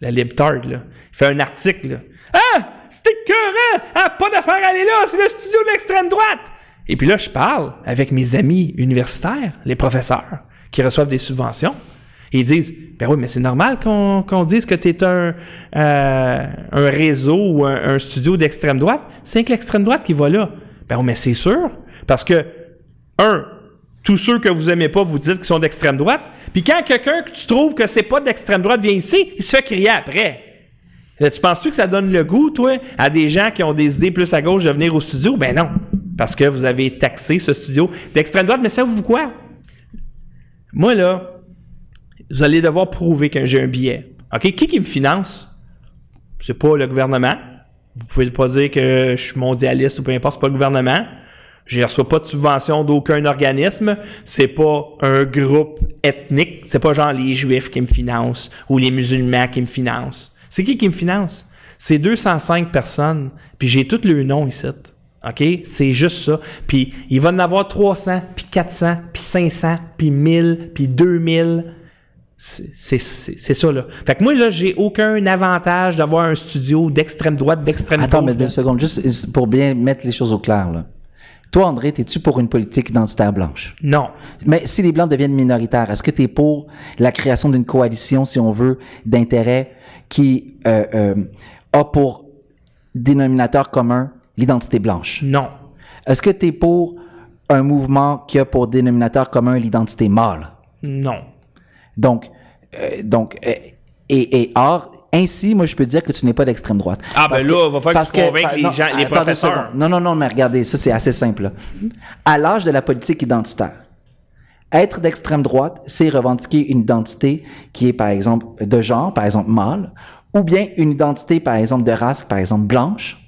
la libtard, là, il fait un article, là. Ah! C'était écœurant! Ah, pas d'affaire à aller là! C'est le studio de l'extrême droite! Et puis là, je parle avec mes amis universitaires, les professeurs, qui reçoivent des subventions. Ils disent, ben oui, mais c'est normal qu'on qu'on dise que tu es un, euh, un réseau ou un, studio d'extrême droite. C'est que l'extrême droite qui va là. Ben oui, mais c'est sûr. Parce que, un, tous ceux que vous aimez pas, vous dites qu'ils sont d'extrême droite. Puis quand quelqu'un que tu trouves que c'est pas d'extrême droite vient ici, il se fait crier après. Là, tu penses-tu que ça donne le goût, toi, à des gens qui ont des idées plus à gauche de venir au studio? Ben non. Parce que vous avez taxé ce studio d'extrême droite. Mais savez-vous quoi? Moi, là, vous allez devoir prouver que j'ai un billet. OK? Qui qui me finance? C'est pas le gouvernement. Vous pouvez pas dire que je suis mondialiste ou peu importe, c'est pas le gouvernement. Je reçois pas de subvention d'aucun organisme. C'est pas un groupe ethnique. C'est pas genre les Juifs qui me financent ou les musulmans qui me financent. C'est qui qui me finance? C'est 205 personnes, puis j'ai tous le nom ici. OK? C'est juste ça. Puis il va en avoir 300, puis 400, puis 500, puis 1000, puis 2000. C'est c'est- c'est- c'est ça, là. Fait que moi, là, j'ai aucun avantage d'avoir un studio d'extrême droite, d'extrême Attends, mais gauche. deux secondes, juste pour bien mettre les choses au clair, là. Toi, André, es-tu pour une politique identitaire blanche? Non. Mais si les Blancs deviennent minoritaires, est-ce que tu es pour la création d'une coalition, si on veut, d'intérêts qui euh, euh, a pour dénominateur commun l'identité blanche? Non. Est-ce que tu es pour un mouvement qui a pour dénominateur commun l'identité mâle? Non. Donc, euh, donc euh, et, et or, ainsi, moi, je peux dire que tu n'es pas d'extrême droite. Ah, ben là, va falloir que tu convainques pa- les non, gens- les professeurs. Non, non, non, mais regardez, ça, c'est assez simple. là. À l'âge de la politique identitaire, être d'extrême droite, c'est revendiquer une identité qui est, par exemple, de genre, par exemple, mâle, ou bien une identité, par exemple, de race, par exemple, blanche,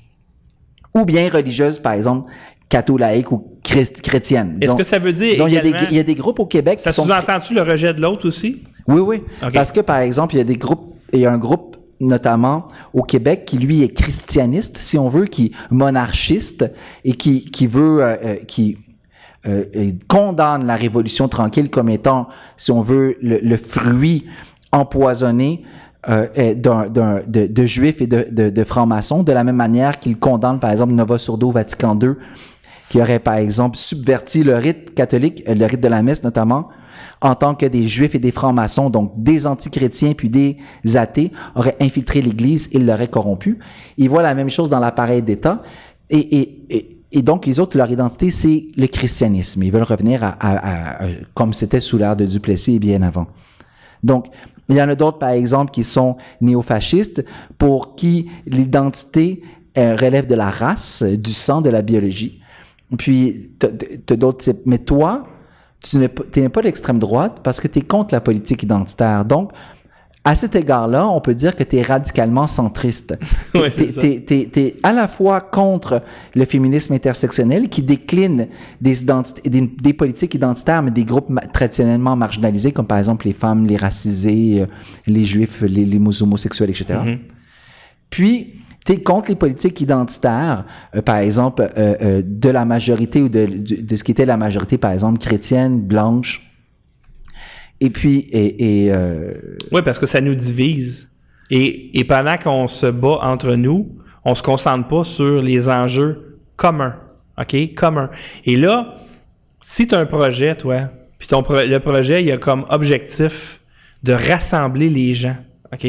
ou bien religieuse, par exemple, catholique ou christ- chrétienne. Est-ce que ça veut dire disons, il y, a des, il y a des groupes au Québec Ça qui sont... sous-entend-tu le rejet de l'autre aussi? Oui, oui. Parce que, par exemple, il y a des groupes, il y a un groupe notamment au Québec qui, lui, est christianiste, si on veut, qui est monarchiste et qui, qui veut, euh, euh, qui euh, euh, condamne la Révolution tranquille comme étant, si on veut, le, le fruit empoisonné euh, euh, d'un- d'un- de, juifs et de, de, de francs-maçons, de la même manière qu'il condamne, par exemple, Nova Surdo Vatican II, qui aurait, par exemple, subverti le rite catholique, euh, le rite de la messe notamment, en tant que des juifs et des francs-maçons, donc des antichrétiens puis des athées, auraient infiltré l'Église et l'auraient corrompu. Ils voient la même chose dans l'appareil d'État. Et, et, et, donc, les autres, leur identité, c'est le christianisme. Ils veulent revenir à, à- à- à- comme c'était sous l'ère de Duplessis et bien avant. Donc, il y en a d'autres, par exemple, qui sont néofascistes, pour qui l'identité euh, relève de la race, du sang, de la biologie. Puis, t'as- t'as d'autres types. Mais toi, tu n'es pas d'extrême droite parce que tu es contre la politique identitaire. Donc, à cet égard-là, on peut dire que tu es radicalement centriste. Ouais, t'es- t'es à la fois contre le féminisme intersectionnel qui décline des, identités, des, des politiques identitaires, mais des groupes ma- traditionnellement marginalisés, comme par exemple les femmes, les racisés, euh, les juifs, les, les homosexuels, etc. Puis, tu es contre les politiques identitaires, euh, par exemple, euh, euh, de la majorité ou de, de, de ce qui était la majorité, par exemple, chrétienne, blanche. Et puis, et, euh, Oui, parce que ça nous divise. Et, et pendant qu'on se bat entre nous, on se concentre pas sur les enjeux communs. OK? Communs. Et là, si tu as un projet, toi, puis ton le projet, il a comme objectif de rassembler les gens. OK?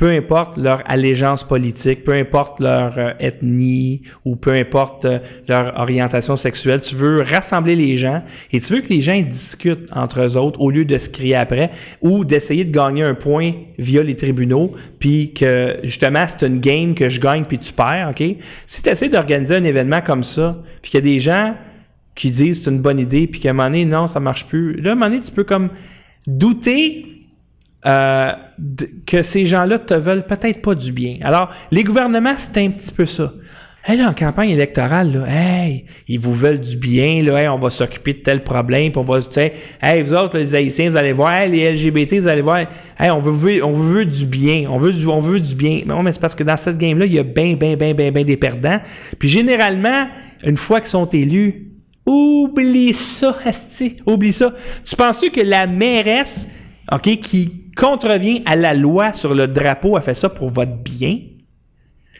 Peu importe leur allégeance politique, peu importe leur euh, ethnie ou peu importe euh, leur orientation sexuelle, tu veux rassembler les gens et tu veux que les gens discutent entre eux autres au lieu de se crier après ou d'essayer de gagner un point via les tribunaux puis que justement c'est une game que je gagne puis tu perds, OK? Si tu essaies d'organiser un événement comme ça, puis qu'il y a des gens qui disent c'est une bonne idée puis qu'à un moment donné non, ça marche plus. Là à un moment donné tu peux comme douter euh, que ces gens-là te veulent peut-être pas du bien. Alors, les gouvernements, c'est un petit peu ça. Hey, là, en campagne électorale, là, hey, ils vous veulent du bien, là, hey, on va s'occuper de tel problème, puis on va, sais, hey, vous autres, les Haïtiens, vous allez voir, hey, les LGBT, vous allez voir, hey, on veut, on veut du bien, on veut du, on veut du bien. Mais, non, mais c'est parce que dans cette game-là, il y a bien, bien, bien, bien, bien des perdants. Puis généralement, une fois qu'ils sont élus, oublie ça, esti, oublie ça. Tu penses-tu que la mairesse, OK, qui contrevient à la loi sur le drapeau a fait ça pour votre bien?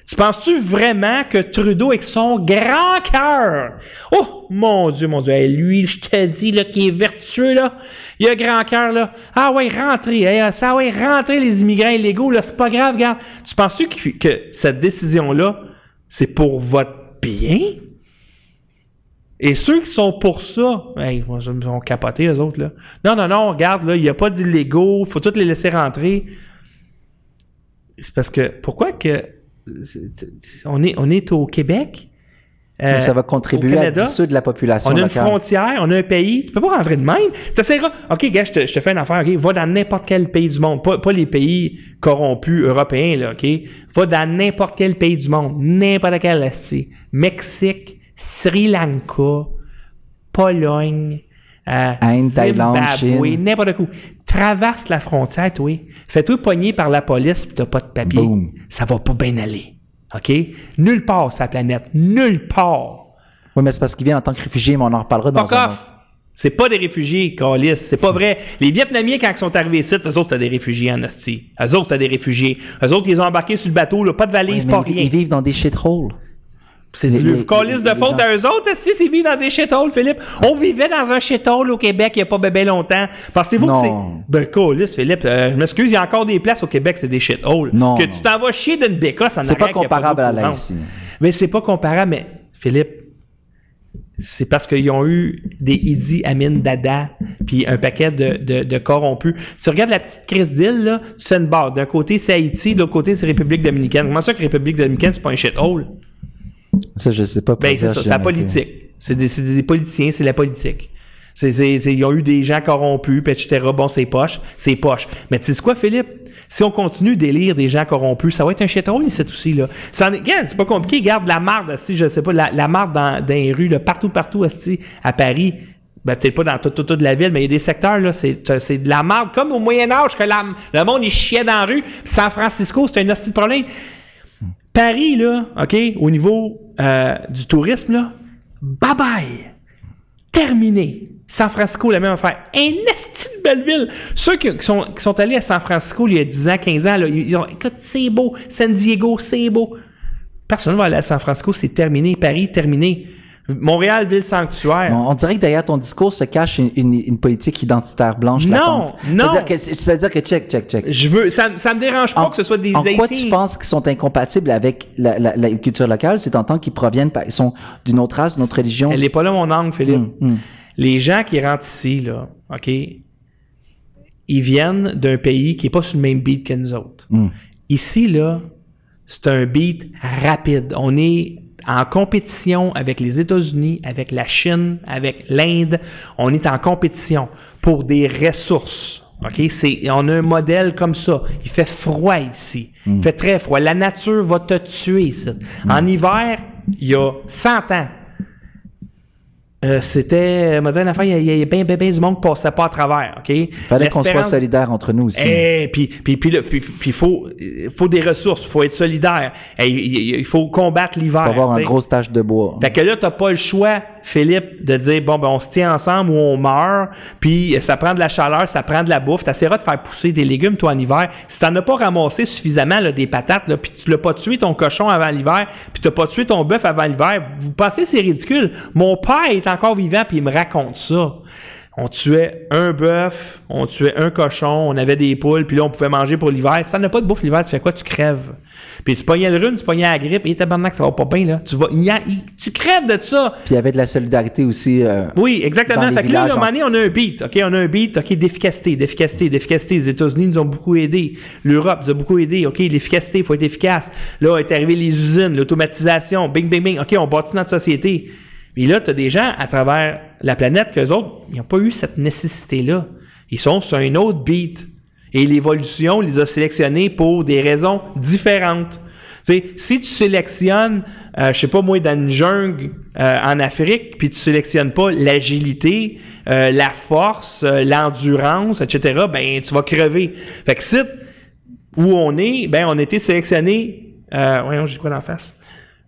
Tu penses-tu vraiment que Trudeau, avec son grand cœur, oh mon Dieu, mon Dieu, lui, je te dis, là, qui est vertueux, là, il a grand cœur, là. Ah ouais, rentrez, hey, ça ouais, rentrez les immigrants illégaux, là, c'est pas grave, regarde. Tu penses-tu que, que cette décision-là, c'est pour votre bien? Et ceux qui sont pour ça, hey, ils vont capoter, eux autres, là. Non, non, non, regarde, là, il n'y a pas d'illégaux, faut tous les laisser rentrer. C'est parce que, pourquoi que, on est, on est au Québec? euh, Mais ça va au contribuer à Canada, dissoudre la population On a une frontière, on a un pays. Tu peux pas rentrer de même. Tu essaieras. OK, gars, je te, je te fais une affaire. OK, va dans n'importe quel pays du monde. Pas, pas les pays corrompus européens, là. OK? Va dans n'importe quel pays du monde. N'importe quel, là, Mexique, Sri Lanka, Pologne, euh, Inde, Thaïlande, Zimbabwe, Chine. n'importe où. Traverse la frontière, toi. Fais-toi pogner par la police pis t'as pas de papier. Boom. Ça va pas bien aller. OK? Nulle part sur la planète. Nulle part. Oui, mais c'est parce qu'ils viennent en tant que réfugiés, mais on en reparlera dans Fuck un off! C'est pas des réfugiés, Calis. C'est pas vrai. Les Vietnamiens, quand ils sont arrivés ici, eux autres, c'était des réfugiés en hostie. Eux autres, c'était des réfugiés. Eux autres, ils ont embarqué sur le bateau, là, pas de valise, pas ils, rien. ils vivent dans des shitholes. C'est le les- de faute à eux autres, si c'est vivre dans des shitholes, Philippe? On vivait dans un shithole au Québec il y a pas bien longtemps. Pensez-vous que c'est. Ben, Calis, Philippe, euh, je m'excuse, il y a encore des places au Québec, c'est des shitholes. Non, Que non. tu t'en vas chier d'une bécasse en C'est pas comparable à la ici. Mais c'est pas comparable, mais Philippe, c'est parce qu'ils ont eu des Idi Amin Dada, puis un paquet de, de, de corrompus. Tu regardes la petite crise d'île, là, tu fais une barre. D'un côté, c'est Haïti, de l'autre côté, c'est République dominicaine. Comment ça que République dominicaine, c'est pas un shithole? Ça, je sais pas. Ben, c'est ça, c'est la politique. C'est des, politiciens, c'est la politique. C'est- ils ont eu des gens corrompus, puis etc. Bon, c'est poche, c'est poche. Mais tu sais quoi, Philippe? Si on continue d'élire des gens corrompus, ça va être un shithole, ici aussi, là. Ça en est- regarde, c'est pas compliqué. Garde la marde, si je sais pas, la, la marde dans, dans les rues, là, partout, partout, à Paris. Ben, peut-être pas dans toute, toute, toute la ville, mais il y a des secteurs, là, c'est, c'est de la marde, comme au Moyen-Âge, que la- le monde, il chiait dans la rue. Puis San Francisco, c'est un hostie de problème. Paris, là, OK, au niveau euh, du tourisme, là, bye bye. Terminé. San Francisco, la même affaire. Un esti de belle ville. Ceux qui, sont, qui sont allés à San Francisco il y a 10 ans, 15 ans, là, ils, ils ont, écoute, c'est beau. San Diego, c'est beau. Personne ne va aller à San Francisco, c'est terminé. Paris, terminé. Montréal, ville sanctuaire. On, on dirait que derrière ton discours se cache une, une- une politique identitaire blanche Non, latente. non. C'est-à-dire que, check, check, check. Je veux, ça, ça me dérange pas En- que ce soit des en quoi tu penses qu'ils sont incompatibles avec la, la- la culture locale? C'est en tant qu'ils proviennent, ils sont d'une autre race, d'une autre religion. Elle n'est pas là, mon angle, Philippe. Hum, Les gens qui rentrent ici, là, OK, ils viennent d'un pays qui n'est pas sur le même beat que nous autres. hum. Ici, là, c'est un beat rapide. On est en compétition avec les États-Unis, avec la Chine, avec l'Inde. On est en compétition pour des ressources. OK? C'est, on a un modèle comme ça. Il fait froid ici. Il fait très froid. La nature va te tuer ici. En hiver, il y a 100 ans, euh, c'était, euh, m'a dit une affaire, il y a, il y a bien, bien, bien du monde qui passait pas à travers, OK? Fallait qu'on soit solidaires entre nous aussi. eh, puis puis puis puis puis faut euh, faut des ressources, faut être solidaire. Eh, il, faut combattre l'hiver. Faut avoir un t'sais. gros tâche de bois. Fait que là, t'as pas le choix, Philippe, de dire bon ben on se tient ensemble ou on meurt. Puis euh, ça prend de la chaleur, ça prend de la bouffe. T'essaieras de faire pousser des légumes toi en hiver. Si t'en as pas ramassé suffisamment là, des patates, là, puis tu l'as pas tué ton cochon avant l'hiver, puis t'as pas tué ton bœuf avant l'hiver, vous pensez c'est ridicule? Mon père est encore vivant puis il me raconte ça. On tuait un bœuf, on tuait un cochon, on avait des poules, puis là, on pouvait manger pour l'hiver. Si t'en as pas de bouffe l'hiver, tu fais quoi? Tu crèves. Puis tu pognais le rhume, tu pognais la grippe, et tabarnak, ça va pas bien, là. Tu vas, il y a- il- tu crèves de ça. Puis il y avait de la solidarité aussi. euh, Oui, exactement. Dans les Fait que là, à un moment en- donné, on a un beat, OK? On a un beat, OK, d'efficacité, d'efficacité, d'efficacité. Les États-Unis nous ont beaucoup aidés. L'Europe nous a beaucoup aidés. OK, l'efficacité, il faut être efficace. Là, est arrivé les usines, l'automatisation, bing, bing, bing. OK, on bâtit notre société. Puis là, tu as des gens à travers la planète qu'eux autres, ils n'ont pas eu cette nécessité-là. Ils sont sur un autre beat. Et l'évolution les a sélectionnés pour des raisons différentes. Tu sais, si tu sélectionnes, euh, je sais pas moi, dans une jungle euh, en Afrique, puis tu sélectionnes pas l'agilité, euh, la force, euh, l'endurance, etc., ben tu vas crever. Fait que si où on est, ben on a été sélectionné. Euh, voyons, j'ai quoi d'en face?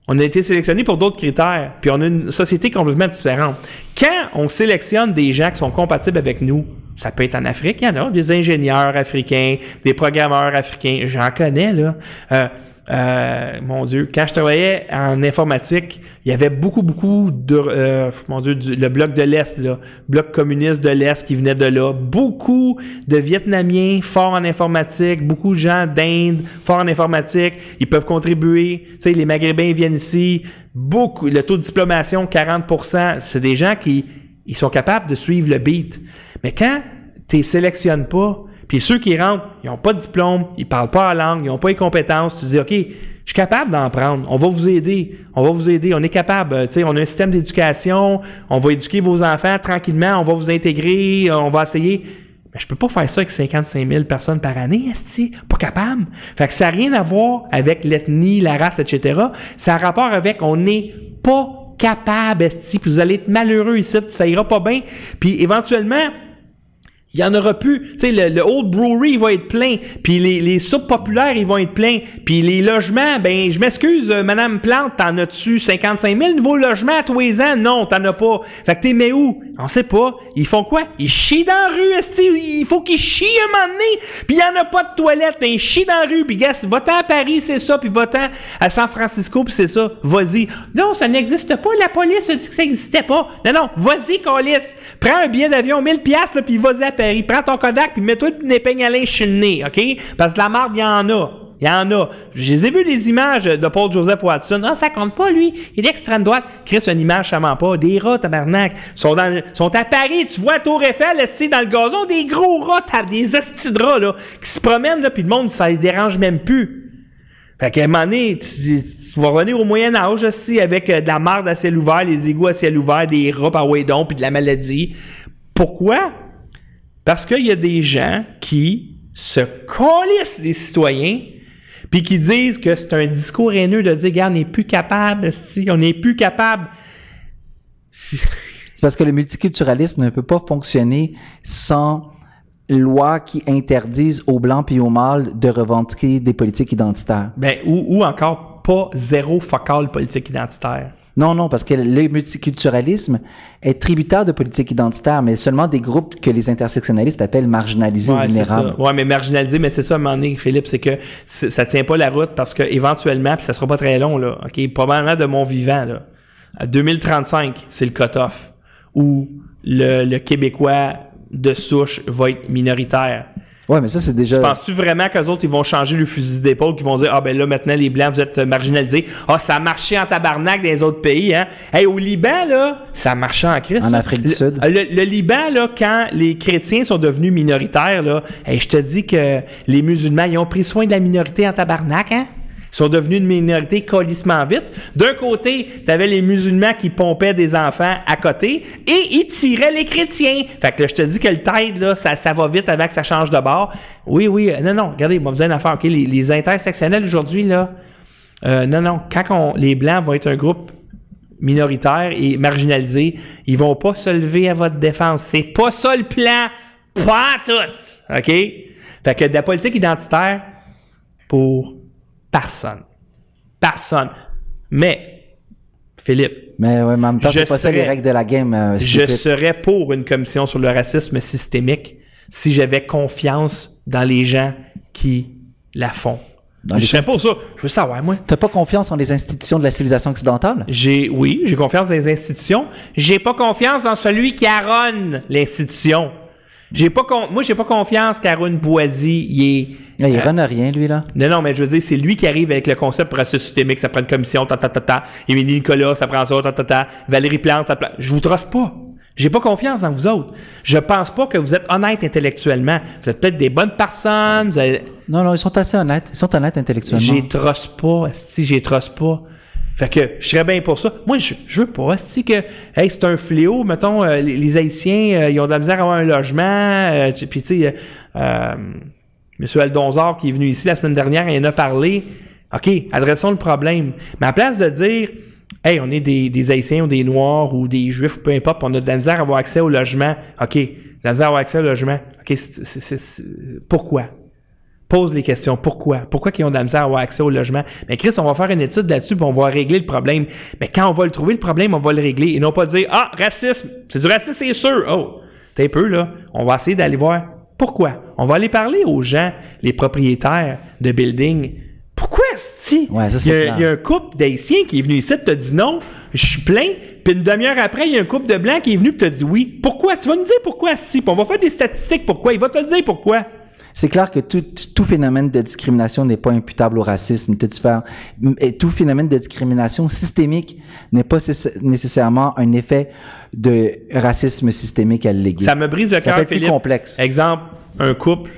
On a été sélectionné pour d'autres critères, puis on a une société complètement différente. Quand on sélectionne des gens qui sont compatibles avec nous, ça peut être en Afrique, il y en a, des ingénieurs africains, des programmeurs africains, j'en connais, là. Euh, euh, mon Dieu, quand je travaillais en informatique, il y avait beaucoup, beaucoup de, euh, mon Dieu, le bloc de l'Est, là, bloc communiste de l'Est qui venait de là, beaucoup de Vietnamiens forts en informatique, beaucoup de gens d'Inde forts en informatique, ils peuvent contribuer, tu sais, les Maghrébins viennent ici, beaucoup, le taux de diplomation 40%, c'est des gens qui, ils sont capables de suivre le beat. Mais quand tu sélectionnes pas, puis ceux qui rentrent, ils n'ont pas de diplôme, ils parlent pas la langue, ils n'ont pas les compétences. Tu dis, OK, je suis capable d'en prendre. On va vous aider. On va vous aider. On est capable. Tu sais, on a un système d'éducation. On va éduquer vos enfants tranquillement. On va vous intégrer. On va essayer. Mais je peux pas faire ça avec 55 000 personnes par année, esti. Pas capable. Fait que ça n'a rien à voir avec l'ethnie, la race, etc. Ça a rapport avec on n'est pas capable, esti. Puis vous allez être malheureux ici. Ça ira pas bien. Puis éventuellement, il y en aura plus. Tu sais, le, le Old Brewery, il va être plein. Puis les, les soupes populaires, ils vont être pleins. Puis les logements, ben, je m'excuse, euh, Madame Plante, t'en as-tu 55 000 nouveaux logements à tous les ans? Non, t'en as pas. Fait que t'es mais où? On sait pas. Ils font quoi? Ils chient dans la rue. Il faut qu'ils chient un moment donné. Puis il y en a pas de toilette, mais ils chient dans la rue. Puis gars, va-t'en à Paris, c'est ça. Puis va-t'en à San Francisco, puis c'est ça. Vas-y. Non, ça n'existe pas. La police a dit que ça n'existait pas. Non, non. Vas-y, Colis. Prends un billet d'avion 1000 piastres, là, puis vas-y à Paris. Prends ton Kodak, puis mets-toi une épingle à linge sur le nez, OK? Parce que la marde, il y en a. Il y en a. Je les ai vu les images de Paul Joseph Watson. Ah, ça compte pas, lui. Il est extrême droite. Chris, une image, ça ment pas. Des rats, tabarnak. Sont, dans, sont à Paris. Tu vois Tour Eiffel, esti, dans le gazon, des gros rats, des hosties rats, là, qui se promènent, là, puis le monde, ça les dérange même plus. Fait qu'à un moment donné, tu, tu vas revenir au Moyen Âge aussi avec euh, de la marde à ciel ouvert, les égouts à ciel ouvert, des rats par Waydon, puis de la maladie. Pourquoi? Parce qu'il y a des gens qui se colissent des citoyens, puis qui disent que c'est un discours haineux de dire, regarde, on n'est plus capable, esti, on n'est plus capable. Si- C'est parce que le multiculturalisme ne peut pas fonctionner sans loi qui interdisent aux blancs puis aux mâles de revendiquer des politiques identitaires. Ben, ou, ou encore pas zéro focal politique identitaire. Non, non, parce que le multiculturalisme est tributaire de politiques identitaires, mais seulement des groupes que les intersectionnalistes appellent marginalisés ou Ouais, vulnérables. Ouais, mais marginalisé, mais c'est ça, à un moment donné, Philippe, c'est que ça tient pas la route parce que éventuellement, puis ça sera pas très long, là, OK, probablement de mon vivant, là, à 2035, c'est le cut-off où le, le Québécois de souche va être minoritaire. Ouais, mais ça, c'est déjà... Penses-tu vraiment qu'eux autres, ils vont changer le fusil d'épaule, qu'ils vont dire, ah ben là, maintenant, les Blancs, vous êtes marginalisés. Ah, ça a marché en tabarnak dans les autres pays, hein. Hey, au Liban, là, ça a marché en Christ. En ça. Afrique du Le- Sud. Le, le Liban, là, quand les chrétiens sont devenus minoritaires, là, hey, je te dis que les musulmans, ils ont pris soin de la minorité en tabarnak, hein. Sont devenus une minorité colissement vite. D'un côté, t'avais les musulmans qui pompaient des enfants à côté et ils tiraient les chrétiens. Fait que là, je te dis que le tide, là, ça, ça va vite avec, ça change de bord. Oui, oui, euh, non, non, regardez, moi, vous avez une affaire, OK, les, les intersectionnels aujourd'hui, là, euh, non, non, quand on- les Blancs vont être un groupe minoritaire et marginalisé, ils vont pas se lever à votre défense. C'est pas ça le plan. Pas tout. OK? Fait que de la politique identitaire pour personne. Personne. Mais, Philippe, Mais ouais, mais en même temps, Je c'est pas ça les règles de la game. euh, je serais pour une commission sur le racisme systémique si j'avais confiance dans les gens qui la font. Dans je pour ça. Je veux savoir, moi. T'as pas confiance en les institutions de la civilisation occidentale? J'ai, oui, j'ai confiance dans les institutions. J'ai pas confiance dans celui qui arronne l'institution. J'ai pas con- moi, j'ai pas confiance qu'Aaron Boisy, il est, Là, il euh, run à rien, lui, là. non, non, mais je veux dire, c'est lui qui arrive avec le concept pour racisme systémique, ça prend une commission, ta, ta, ta, ta. Émilie Nicolas, ça prend ça, ta, ta, ta. Valérie Plante, ça prend... Je vous trosse pas. J'ai pas confiance en vous autres. Je pense pas que vous êtes honnête intellectuellement. Vous êtes peut-être des bonnes personnes, vous avez- Non, non, ils sont assez honnêtes. Ils sont honnêtes intellectuellement. J'ai trosse pas, si j'ai trosse pas. Fait que je serais bien pour ça. Moi, je, je veux pas. Si que hey, c'est un fléau, mettons, euh, les, les Haïtiens, euh, ils ont de la misère à avoir un logement, euh, puis tu sais, euh, euh, M. Aldonzor, qui est venu ici la semaine dernière, il en a parlé. OK, adressons le problème. Mais à place de dire, hey, on est des, des Haïtiens ou des Noirs ou des Juifs, peu importe, on a de la misère à avoir accès au logement. OK, de la misère à avoir accès au logement. OK, c'est, pourquoi? Pose les questions. Pourquoi? Pourquoi qu'ils ont de la misère à avoir accès au logement? Mais Chris, on va faire une étude là-dessus puis on va régler le problème. Mais quand on va le trouver, le problème, on va le régler. Et non pas dire, ah, racisme. C'est du racisme, c'est sûr. Oh, t'es peu, là. On va essayer d'aller voir pourquoi. On va aller parler aux gens, les propriétaires de buildings. Pourquoi, si Ouais, ça, il, c'est il y a un couple d'Haïtiens qui est venu ici, te dit non, je suis plein, puis une demi-heure après, il y a un couple de Blancs qui est venu et te dit oui. Pourquoi? Tu vas nous dire pourquoi, si, on va faire des statistiques pourquoi. Il va te le dire pourquoi. C'est clair que tout, tout phénomène de discrimination n'est pas imputable au racisme. Tout, et tout phénomène de discrimination systémique n'est pas nécess- nécessairement un effet de racisme systémique allégué. Ça me brise le cœur, être plus Philippe. complexe. Exemple, un couple.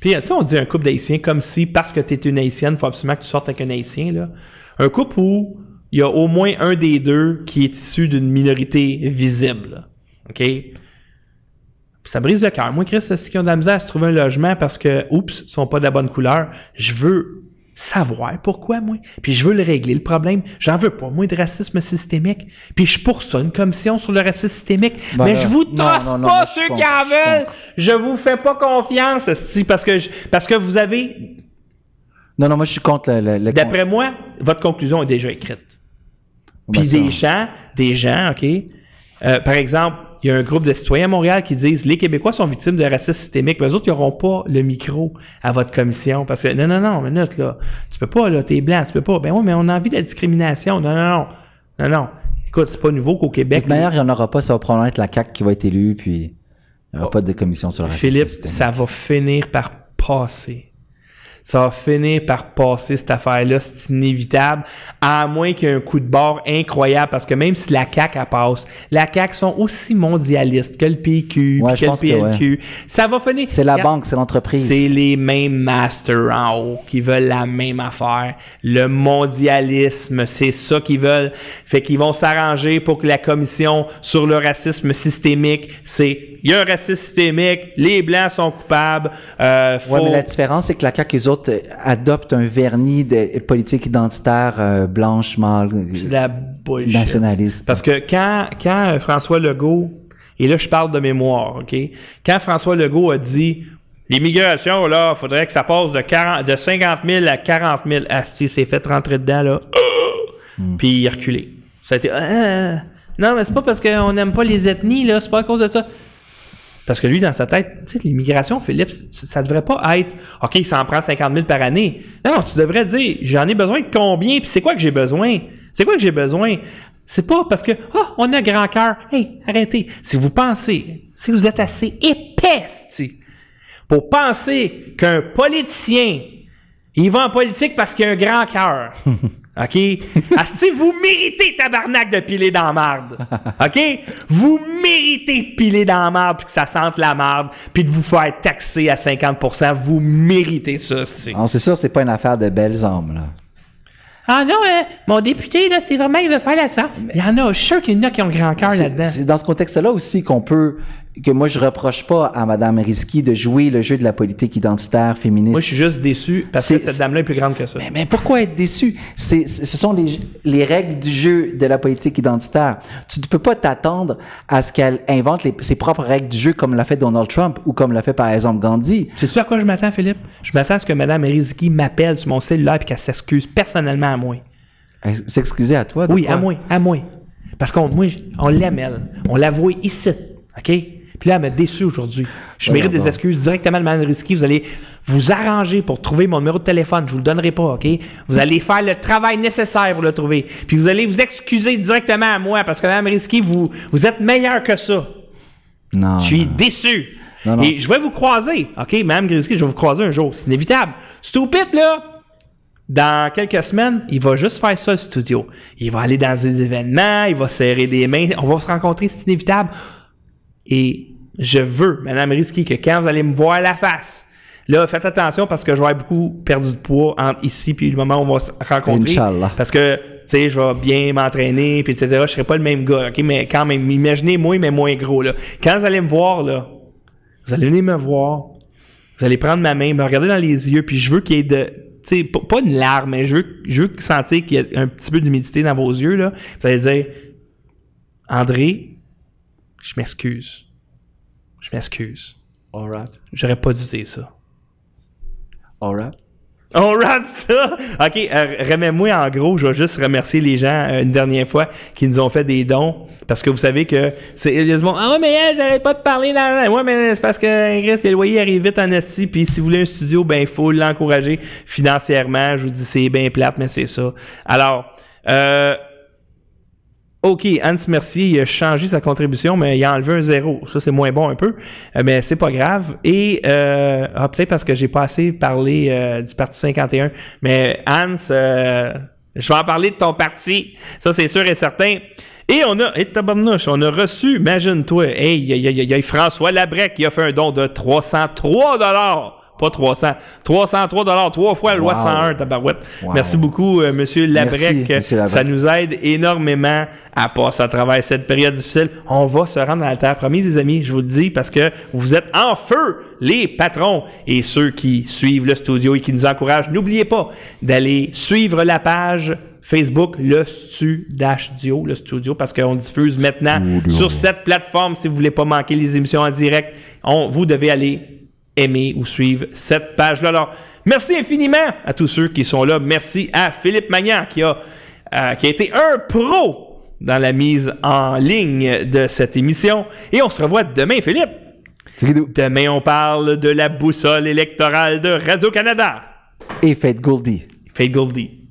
Puis, tu sais, on dit un couple d'Haïtiens comme si, parce que tu es une Haïtienne, il faut absolument que tu sortes avec un Haïtien. Là. Un couple où il y a au moins un des deux qui est issu d'une minorité visible. là. OK? Ça brise le cœur. Moi, Chris, c'est qui ont de la misère à se trouver un logement parce que, oups, ils sont pas de la bonne couleur. Je veux savoir pourquoi, moi. Puis je veux le régler, le problème. J'en veux pas, moi, de racisme systémique. Puis je suis pour ça, une commission sur le racisme systémique. Ben Mais là, je vous tosse non, non, pas ceux qui en veulent. Je vous fais pas confiance, esti, parce que, je- parce que vous avez, Non, non, moi, je suis contre le... le- le- d'après moi, votre conclusion est déjà écrite. Ben, Puis des gens, des gens, OK? Euh, par exemple, il y a un groupe de citoyens à Montréal qui disent les Québécois sont victimes de racisme systémique. Mais eux autres, ils n'auront pas le micro à votre commission. Parce que non, non, non, minute, là. Tu peux pas, là, t'es blanc, tu peux pas. Ben oui, mais on a envie de la discrimination. Non, non, non. Non, non. Écoute, c'est pas nouveau qu'au De Québec. toute manière, il n'y en aura pas. Ça va probablement être la CAQ qui va être élue, puis il n'y aura Oh. pas de commission sur le racisme Philippe, systémique. ça va finir par passer. Ça va finir par passer cette affaire-là, c'est inévitable, à moins qu'il y ait un coup de bord incroyable, parce que même si la CAQ elle passe, la CAQ sont aussi mondialistes que le PQ, Ouais, que le que PLQ. Ça va finir. C'est la banque, c'est l'entreprise. C'est les mêmes masters en haut qui veulent la même affaire. Le mondialisme, c'est ça qu'ils veulent. Fait qu'ils vont s'arranger pour que la commission sur le racisme systémique, c'est il y a un racisme systémique, les blancs sont coupables. Euh, faut... Ouais, mais la différence, c'est que la CAQ, eux autres, euh, adoptent un vernis de politique identitaire euh, blanche, mâle, la nationaliste. Parce que quand, quand euh, François Legault, et là je parle de mémoire, OK? Quand François Legault a dit l'immigration, là, faudrait que ça passe de, 40, de 50 000 à 40 000, Asti s'est fait rentrer dedans, là. Puis il a reculé. Ça a été. Non, mais c'est pas parce qu'on n'aime pas les ethnies, là, c'est pas à cause de ça. Parce que lui, dans sa tête, tu sais, l'immigration, Philippe, ça devrait pas être OK, il s'en prend 50 000 par année. Non, non, tu devrais dire j'en ai besoin de combien, puis c'est quoi que j'ai besoin? C'est quoi que j'ai besoin? C'est pas parce que Ah, on a grand cœur. Hey, arrêtez. Si vous pensez, si vous êtes assez épais, c'ti, pour penser qu'un politicien, il va en politique parce qu'il a un grand cœur. OK? si vous méritez, tabarnak, de piler dans la marde. OK? Vous méritez de piler dans la marde puis que ça sente la marde puis de vous faire taxer à 50% Vous méritez ça, c'est. Non, c'est sûr, c'est pas une affaire de belles âmes, là. Ah non, euh, mon député, là, c'est vraiment, il veut faire la ça. Il y en a, je suis sûr qu'il y en a qui ont grand cœur là-dedans. c'est dans ce contexte-là aussi qu'on peut, que moi je reproche pas à Madame Risky de jouer le jeu de la politique identitaire féministe. Moi, je suis juste déçu parce que C'est- cette dame-là est plus grande que ça. Mais, mais pourquoi être déçu? C'est, c'est- ce sont les, les règles du jeu de la politique identitaire. Tu ne peux pas t'attendre à ce qu'elle invente les- ses propres règles du jeu comme l'a fait Donald Trump ou comme l'a fait par exemple Gandhi. Sais-tu à quoi je m'attends, Philippe? Je m'attends à ce que Mme Riziki m'appelle sur mon cellulaire et qu'elle s'excuse personnellement à moi. Elle S'excuser à toi? Oui, à moi, à moi. Parce qu'on moi, on l'aime, elle. On la voit ici, OK? Puis là, elle m'a déçu aujourd'hui. Je mérite des excuses directement de Mme Riziki. Vous allez vous arranger pour trouver mon numéro de téléphone. Je vous le donnerai pas, OK? Vous allez faire le travail nécessaire pour le trouver. Puis vous allez vous excuser directement à moi parce que Mme Riziki, vous, vous êtes meilleur que ça. Non. Je suis déçu. Non, non, Et je vais vous croiser. OK, Mme Grisky, je vais vous croiser un jour. C'est inévitable. Stupide, là. Dans quelques semaines, il va juste faire ça, le studio. Il va aller dans des événements, il va serrer des mains, on va se rencontrer, c'est inévitable. Et je veux, Mme Risky, que quand vous allez me voir la face, là, faites attention parce que je vais avoir beaucoup perdu de poids entre ici puis le moment où on va se rencontrer. Inch'Allah. Parce que, tu sais, je vais bien m'entraîner, puis etc. Je serai pas le même gars, OK? Mais quand même, imaginez moi, mais moins gros, là. Quand vous allez me voir, là, vous allez venir me voir, Vous allez prendre ma main, me regarder dans les yeux, puis je veux qu'il y ait de... Tu sais, pas pas une larme, mais je veux, je veux sentir qu'il y a un petit peu d'humidité dans vos yeux, là. Vous allez dire, André, je m'excuse. Je m'excuse. Alright. J'aurais pas dû dire ça. Alright. On ça! OK, euh, remets-moi en gros, je vais juste remercier les gens euh, une dernière fois qui nous ont fait des dons. Parce que vous savez que c'est. Ah ouais, mais elle, j'arrête pas de parler dans. Ouais, mais c'est parce que Ingrid, le loyer arrive vite en esti, puis si vous voulez un studio, ben il faut l'encourager financièrement. Je vous dis, c'est bien plate, mais c'est ça. Alors, euh, OK, Hans Mercier, il a changé sa contribution, mais il a enlevé un zéro. Ça, c'est moins bon un peu, euh, mais c'est pas grave. Et euh, ah, peut-être parce que j'ai pas assez parlé euh, du Parti 51, mais Hans, euh, je vais en parler de ton parti. Ça, c'est sûr et certain. Et on a, et tabarnouche, on a reçu, imagine-toi, hey, y, a- il y a François Labrec qui a fait un don de 303 dollars. Pas 300. 303 dollars, trois fois la loi Wow. 101, tabarouette. Wow. Merci beaucoup, euh, Monsieur Labrec. Merci, Monsieur Labrec. Ça nous aide énormément à passer à travers cette période difficile. On va se rendre à la terre promise, les amis, je vous le dis, parce que vous êtes en feu, les patrons et ceux qui suivent le studio et qui nous encouragent. N'oubliez pas d'aller suivre la page Facebook, le Studio, le studio, parce qu'on diffuse maintenant Studio. sur cette plateforme. Si vous voulez pas manquer les émissions en direct, on, vous devez aller aimer ou suivre cette page-là. Alors, merci infiniment à tous ceux qui sont là. Merci à Philippe Magnan qui a, euh, qui a été un pro dans la mise en ligne de cette émission. Et on se revoit demain, Philippe. Demain, on parle de la boussole électorale de Radio-Canada. Et faites Goldie. Fade Goldie.